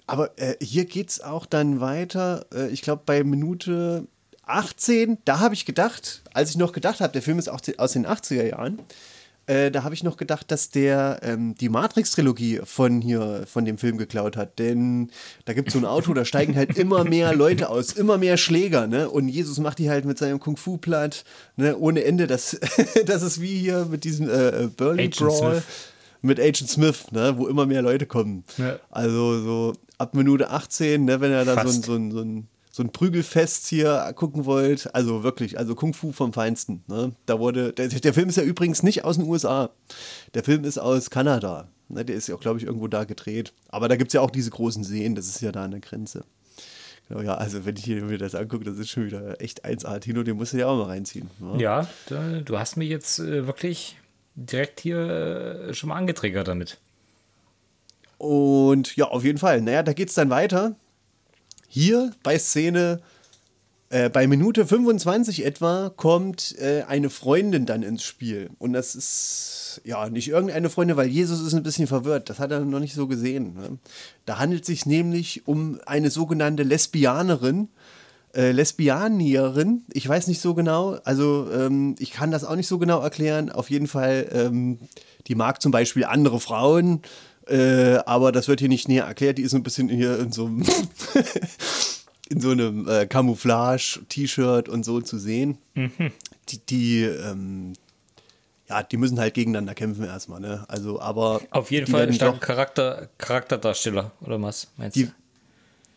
Aber äh, hier geht es auch dann weiter. Äh, ich glaube, bei Minute 18, da habe ich gedacht, als ich noch gedacht habe, der Film ist auch aus den 80er Jahren, äh, da habe ich noch gedacht, dass der ähm, die Matrix-Trilogie von hier, von dem Film geklaut hat. Denn da gibt es so ein Auto, da steigen halt <laughs> immer mehr Leute aus, immer mehr Schläger, ne? Und Jesus macht die halt mit seinem Kung-Fu platt, ne? Ohne Ende. Das, <laughs> das ist wie hier mit diesem äh, äh, Agent Brawl Smith. Mit Agent Smith, ne? Wo immer mehr Leute kommen. Ja. Also so ab Minute 18, ne? Wenn ihr da so ein, so ein, so ein so ein Prügelfest hier gucken wollt, also wirklich, also Kung Fu vom Feinsten. Ne? Da wurde, der, der Film ist ja übrigens nicht aus den USA. Der Film ist aus Kanada. Ne? Der ist ja auch, glaube ich, irgendwo da gedreht. Aber da gibt es ja auch diese großen Seen, das ist ja da an der Grenze. Genau, ja, also wenn ich hier mir das angucke, das ist schon wieder echt 1A. Tino, den musst du ja auch mal reinziehen. Ne? Ja, du hast mich jetzt äh, wirklich direkt hier äh, schon mal angetriggert damit. Und ja, auf jeden Fall. Naja, da geht es dann weiter. hier bei Szene, äh, bei Minute 25 etwa, kommt äh, eine Freundin dann ins Spiel. Und das ist ja nicht irgendeine Freundin, weil Jesus ist ein bisschen verwirrt. Das hat er noch nicht so gesehen. Ne? Da handelt es sich nämlich um eine sogenannte Lesbianerin. Äh, Lesbianierin, ich weiß nicht so genau, also ähm, ich kann das auch nicht so genau erklären. Auf jeden Fall, ähm, die mag zum Beispiel andere Frauen, äh, aber das wird hier nicht näher erklärt. Die ist so ein bisschen hier in so einem, <laughs> in so einem äh, Camouflage-T-Shirt und so zu sehen. Mhm. Die, die ähm, ja, die müssen halt gegeneinander kämpfen erstmal, ne? Also, aber. Auf jeden Fall werden starke doch- Charakter, Charakterdarsteller, oder was meinst Die, du?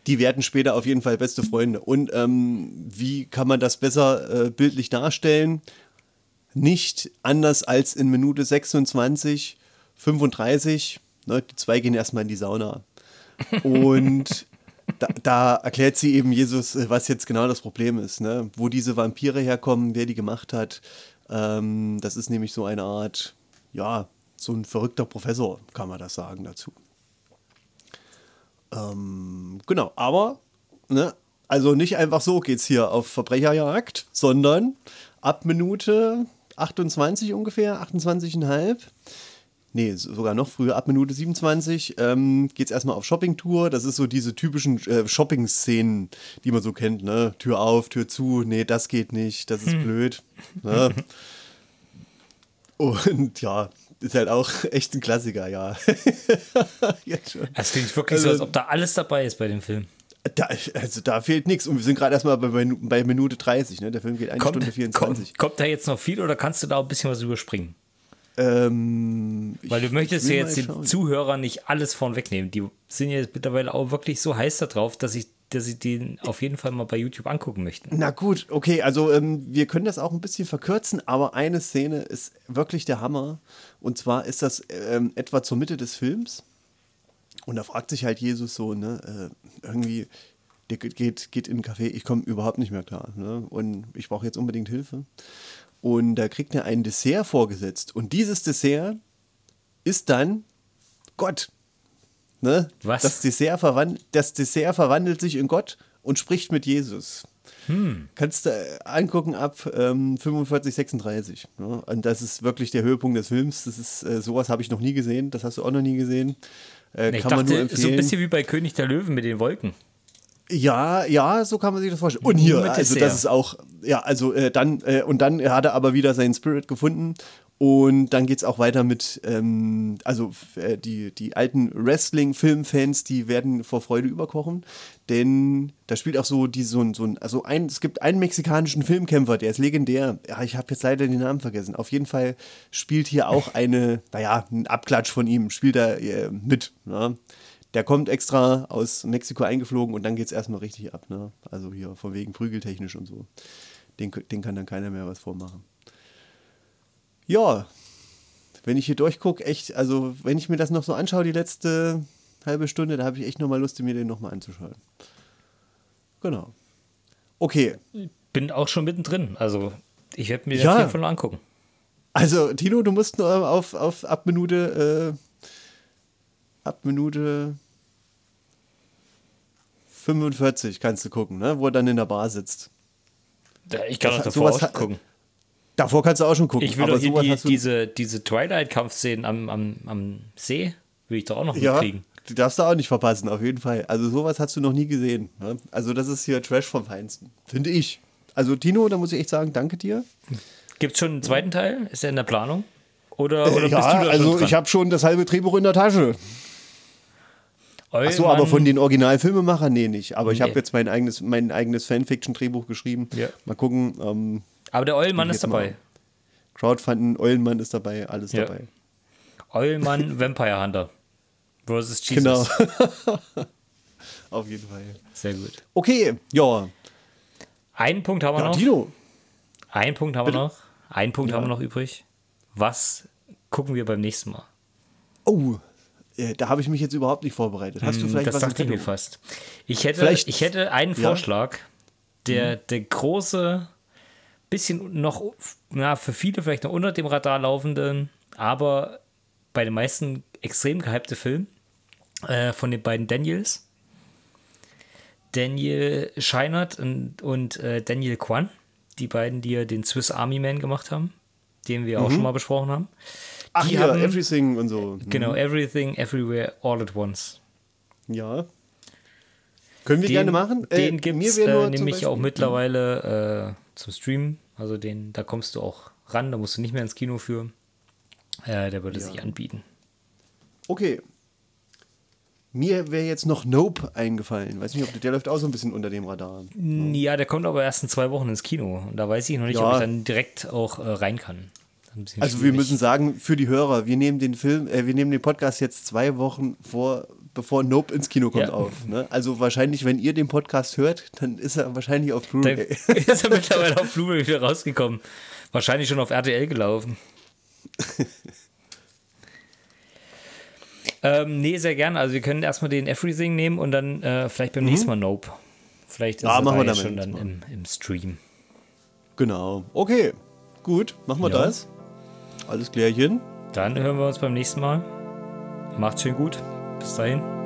Die werden später auf jeden Fall beste Freunde. Und ähm, wie kann man das besser äh, bildlich darstellen? Nicht anders als in Minute 26, 35. Ne, die zwei gehen erstmal in die Sauna. Und da, da erklärt sie eben Jesus, äh, was jetzt genau das Problem ist. Ne? Wo diese Vampire herkommen, wer die gemacht hat. Ähm, das ist nämlich so eine Art, ja, so ein verrückter Professor, kann man das sagen dazu. Ähm, genau, aber, ne, also nicht einfach so geht's hier auf Verbrecherjagd, sondern ab Minute 28 ungefähr, 28,5. Nee, so- sogar noch früher, ab Minute 27 ähm, geht's erstmal auf Shoppingtour. Das ist so diese typischen äh, Shopping-Szenen, die man so kennt, ne? Tür auf, Tür zu, nee, das geht nicht, das ist blöd. Ne? <laughs> Und ja, ist halt auch <laughs> echt ein Klassiker, ja. <laughs> Jetzt schon. Es klingt wirklich so, Also- als ob da alles dabei ist bei dem Film. Da, also da fehlt nichts. Und wir sind gerade erstmal bei, bei Minute 30, ne? Der Film geht eine Kommt, Stunde 24. kommt, kommt da jetzt noch viel oder kannst du da ein bisschen was überspringen? Ähm, Weil du ich möchtest ja jetzt den. Zuhörern nicht alles vorn wegnehmen. Die sind ja mittlerweile auch wirklich so heiß darauf, dass ich, dass ich den auf jeden Fall mal bei YouTube angucken möchte. Na gut, okay, also ähm, wir können das auch ein bisschen verkürzen, aber eine Szene ist wirklich der Hammer. Und zwar ist das ähm, etwa zur Mitte des Films. Und da fragt sich halt Jesus so, ne, äh, irgendwie, der geht, geht in ein Café, ich komme überhaupt nicht mehr klar. Ne? Und ich brauche jetzt unbedingt Hilfe. Und da kriegt er ein Dessert vorgesetzt. Und dieses Dessert ist dann Gott. Ne? Was? Das Dessert, verwand das Dessert verwandelt sich in Gott und spricht mit Jesus. Kannst du äh, angucken ab ähm, 45, 36. Ne? Und das ist wirklich der Höhepunkt des Films. Das ist, äh, sowas habe ich noch nie gesehen. Das hast du auch noch nie gesehen. Äh, Ich kann man nur dachte, empfehlen. so ein bisschen wie bei König der Löwen mit den Wolken. Ja, ja, so kann man sich das vorstellen. Und hier, also das ist auch, ja, also äh, dann, äh, und dann hat er aber wieder seinen Spirit gefunden. Und dann geht es auch weiter mit, ähm, also äh, die, die alten Wrestling-Film-Fans, die werden vor Freude überkochen. Denn da spielt auch so, die, so, ein- so ein, also ein, es gibt einen mexikanischen Filmkämpfer, der ist legendär. Ja, ich habe jetzt leider den Namen vergessen. Auf jeden Fall spielt hier auch <laughs> eine, naja, ein Abklatsch von ihm, spielt er äh, mit. Ne? Der kommt extra aus Mexiko eingeflogen und dann geht es erstmal richtig ab. Ne? Also hier von wegen prügeltechnisch und so. Den, den kann dann keiner mehr was vormachen. Ja, wenn ich hier durchgucke, echt, also wenn ich mir das noch so anschaue, die letzte halbe Stunde, da habe ich echt nochmal Lust, mir den nochmal anzuschauen. Genau. Okay, Bin auch schon mittendrin. Also, ich werde mir Ja. das jeden Fall noch angucken. also Tino, du musst nur auf, auf ab Minute, äh, ab Minute 45 kannst du gucken, ne? wo er dann in der Bar sitzt. Ich kann Das auch davor sowas gucken. Davor kannst du auch schon gucken. Ich will aber doch hier die, diese, diese Twilight-Kampfszenen am, am, am See, will ich doch auch noch Ja, mitkriegen. die darfst du auch nicht verpassen, auf jeden Fall. Also sowas hast du noch nie gesehen. Ne? Also das ist hier Trash vom Feinsten, finde ich. Also Tino, da muss ich echt sagen, danke dir. Gibt es schon einen zweiten Teil? Ist er in der Planung? Oder, oder Äh, bist ja, du da also ich habe schon das halbe Drehbuch in der Tasche. Ach so, aber von den Originalfilmemachern, nee, nicht. Aber ich Nee. habe jetzt mein eigenes, mein eigenes Fanfiction-Drehbuch geschrieben. Ja. Mal gucken. Ähm, Aber der Eulmann ich ist jetzt mal- dabei. Crowdfunding, Eulenmann ist dabei, alles Ja. dabei. Eulmann <laughs> Vampire Hunter versus Jesus. Genau. <laughs> Auf jeden Fall. Sehr gut. Okay, ja. Einen Punkt haben wir Ja, noch. Tino. Einen Punkt haben wir noch. Einen Punkt Ja. haben wir noch übrig. Was gucken wir beim nächsten Mal? Oh, äh, da habe ich mich jetzt überhaupt nicht vorbereitet. Hast du vielleicht Hm, das was dachte ich mir fast. Ich hätte, Vielleicht- ich hätte einen Ja. Vorschlag, der, der große, bisschen noch, na, für viele vielleicht noch unter dem Radar laufenden, aber bei den meisten extrem gehypte Film äh, von den beiden Daniels. Daniel Scheinert und, und äh, Daniel Kwan, die beiden, die ja den Swiss Army Man gemacht haben, den wir auch schon mal besprochen haben. Ach Die ja, haben- Everything und so. Genau, Everything, Everywhere, All at Once. Ja. Können wir Den, gerne machen. Den Äh, gibt es äh, nämlich auch Beispiel- mittlerweile äh, zum Streamen. Also den, da kommst du auch ran, da musst du nicht mehr ins Kino für. Äh, der würde sich anbieten. Okay. Mir wäre jetzt noch Nope eingefallen. Weiß nicht, ob der, der läuft auch so ein bisschen unter dem Radar. Ja, der kommt aber erst in zwei Wochen ins Kino. Und da weiß ich noch nicht, Ja. ob ich dann direkt auch äh, rein kann. Also wir schwierig. müssen sagen, für die Hörer, wir nehmen den Film, äh, wir nehmen den Podcast jetzt zwei Wochen vor, bevor Nope ins Kino kommt Ja. auf. Ne? Also wahrscheinlich, wenn ihr den Podcast hört, dann ist er wahrscheinlich auf Blu-ray. <laughs> ist er mittlerweile auf Blu-ray wieder rausgekommen. Wahrscheinlich schon auf RTL gelaufen. <laughs> ähm, nee, sehr gern. Also wir können erstmal den Everything nehmen und dann äh, vielleicht beim nächsten Mal Nope. Vielleicht ist Mhm. Ja, er machen wir damit schon dann im, im Stream. Genau. Okay, gut, machen wir Ja. das. Alles klärchen. Dann hören wir uns beim nächsten Mal. Macht's schön gut. Bis dahin.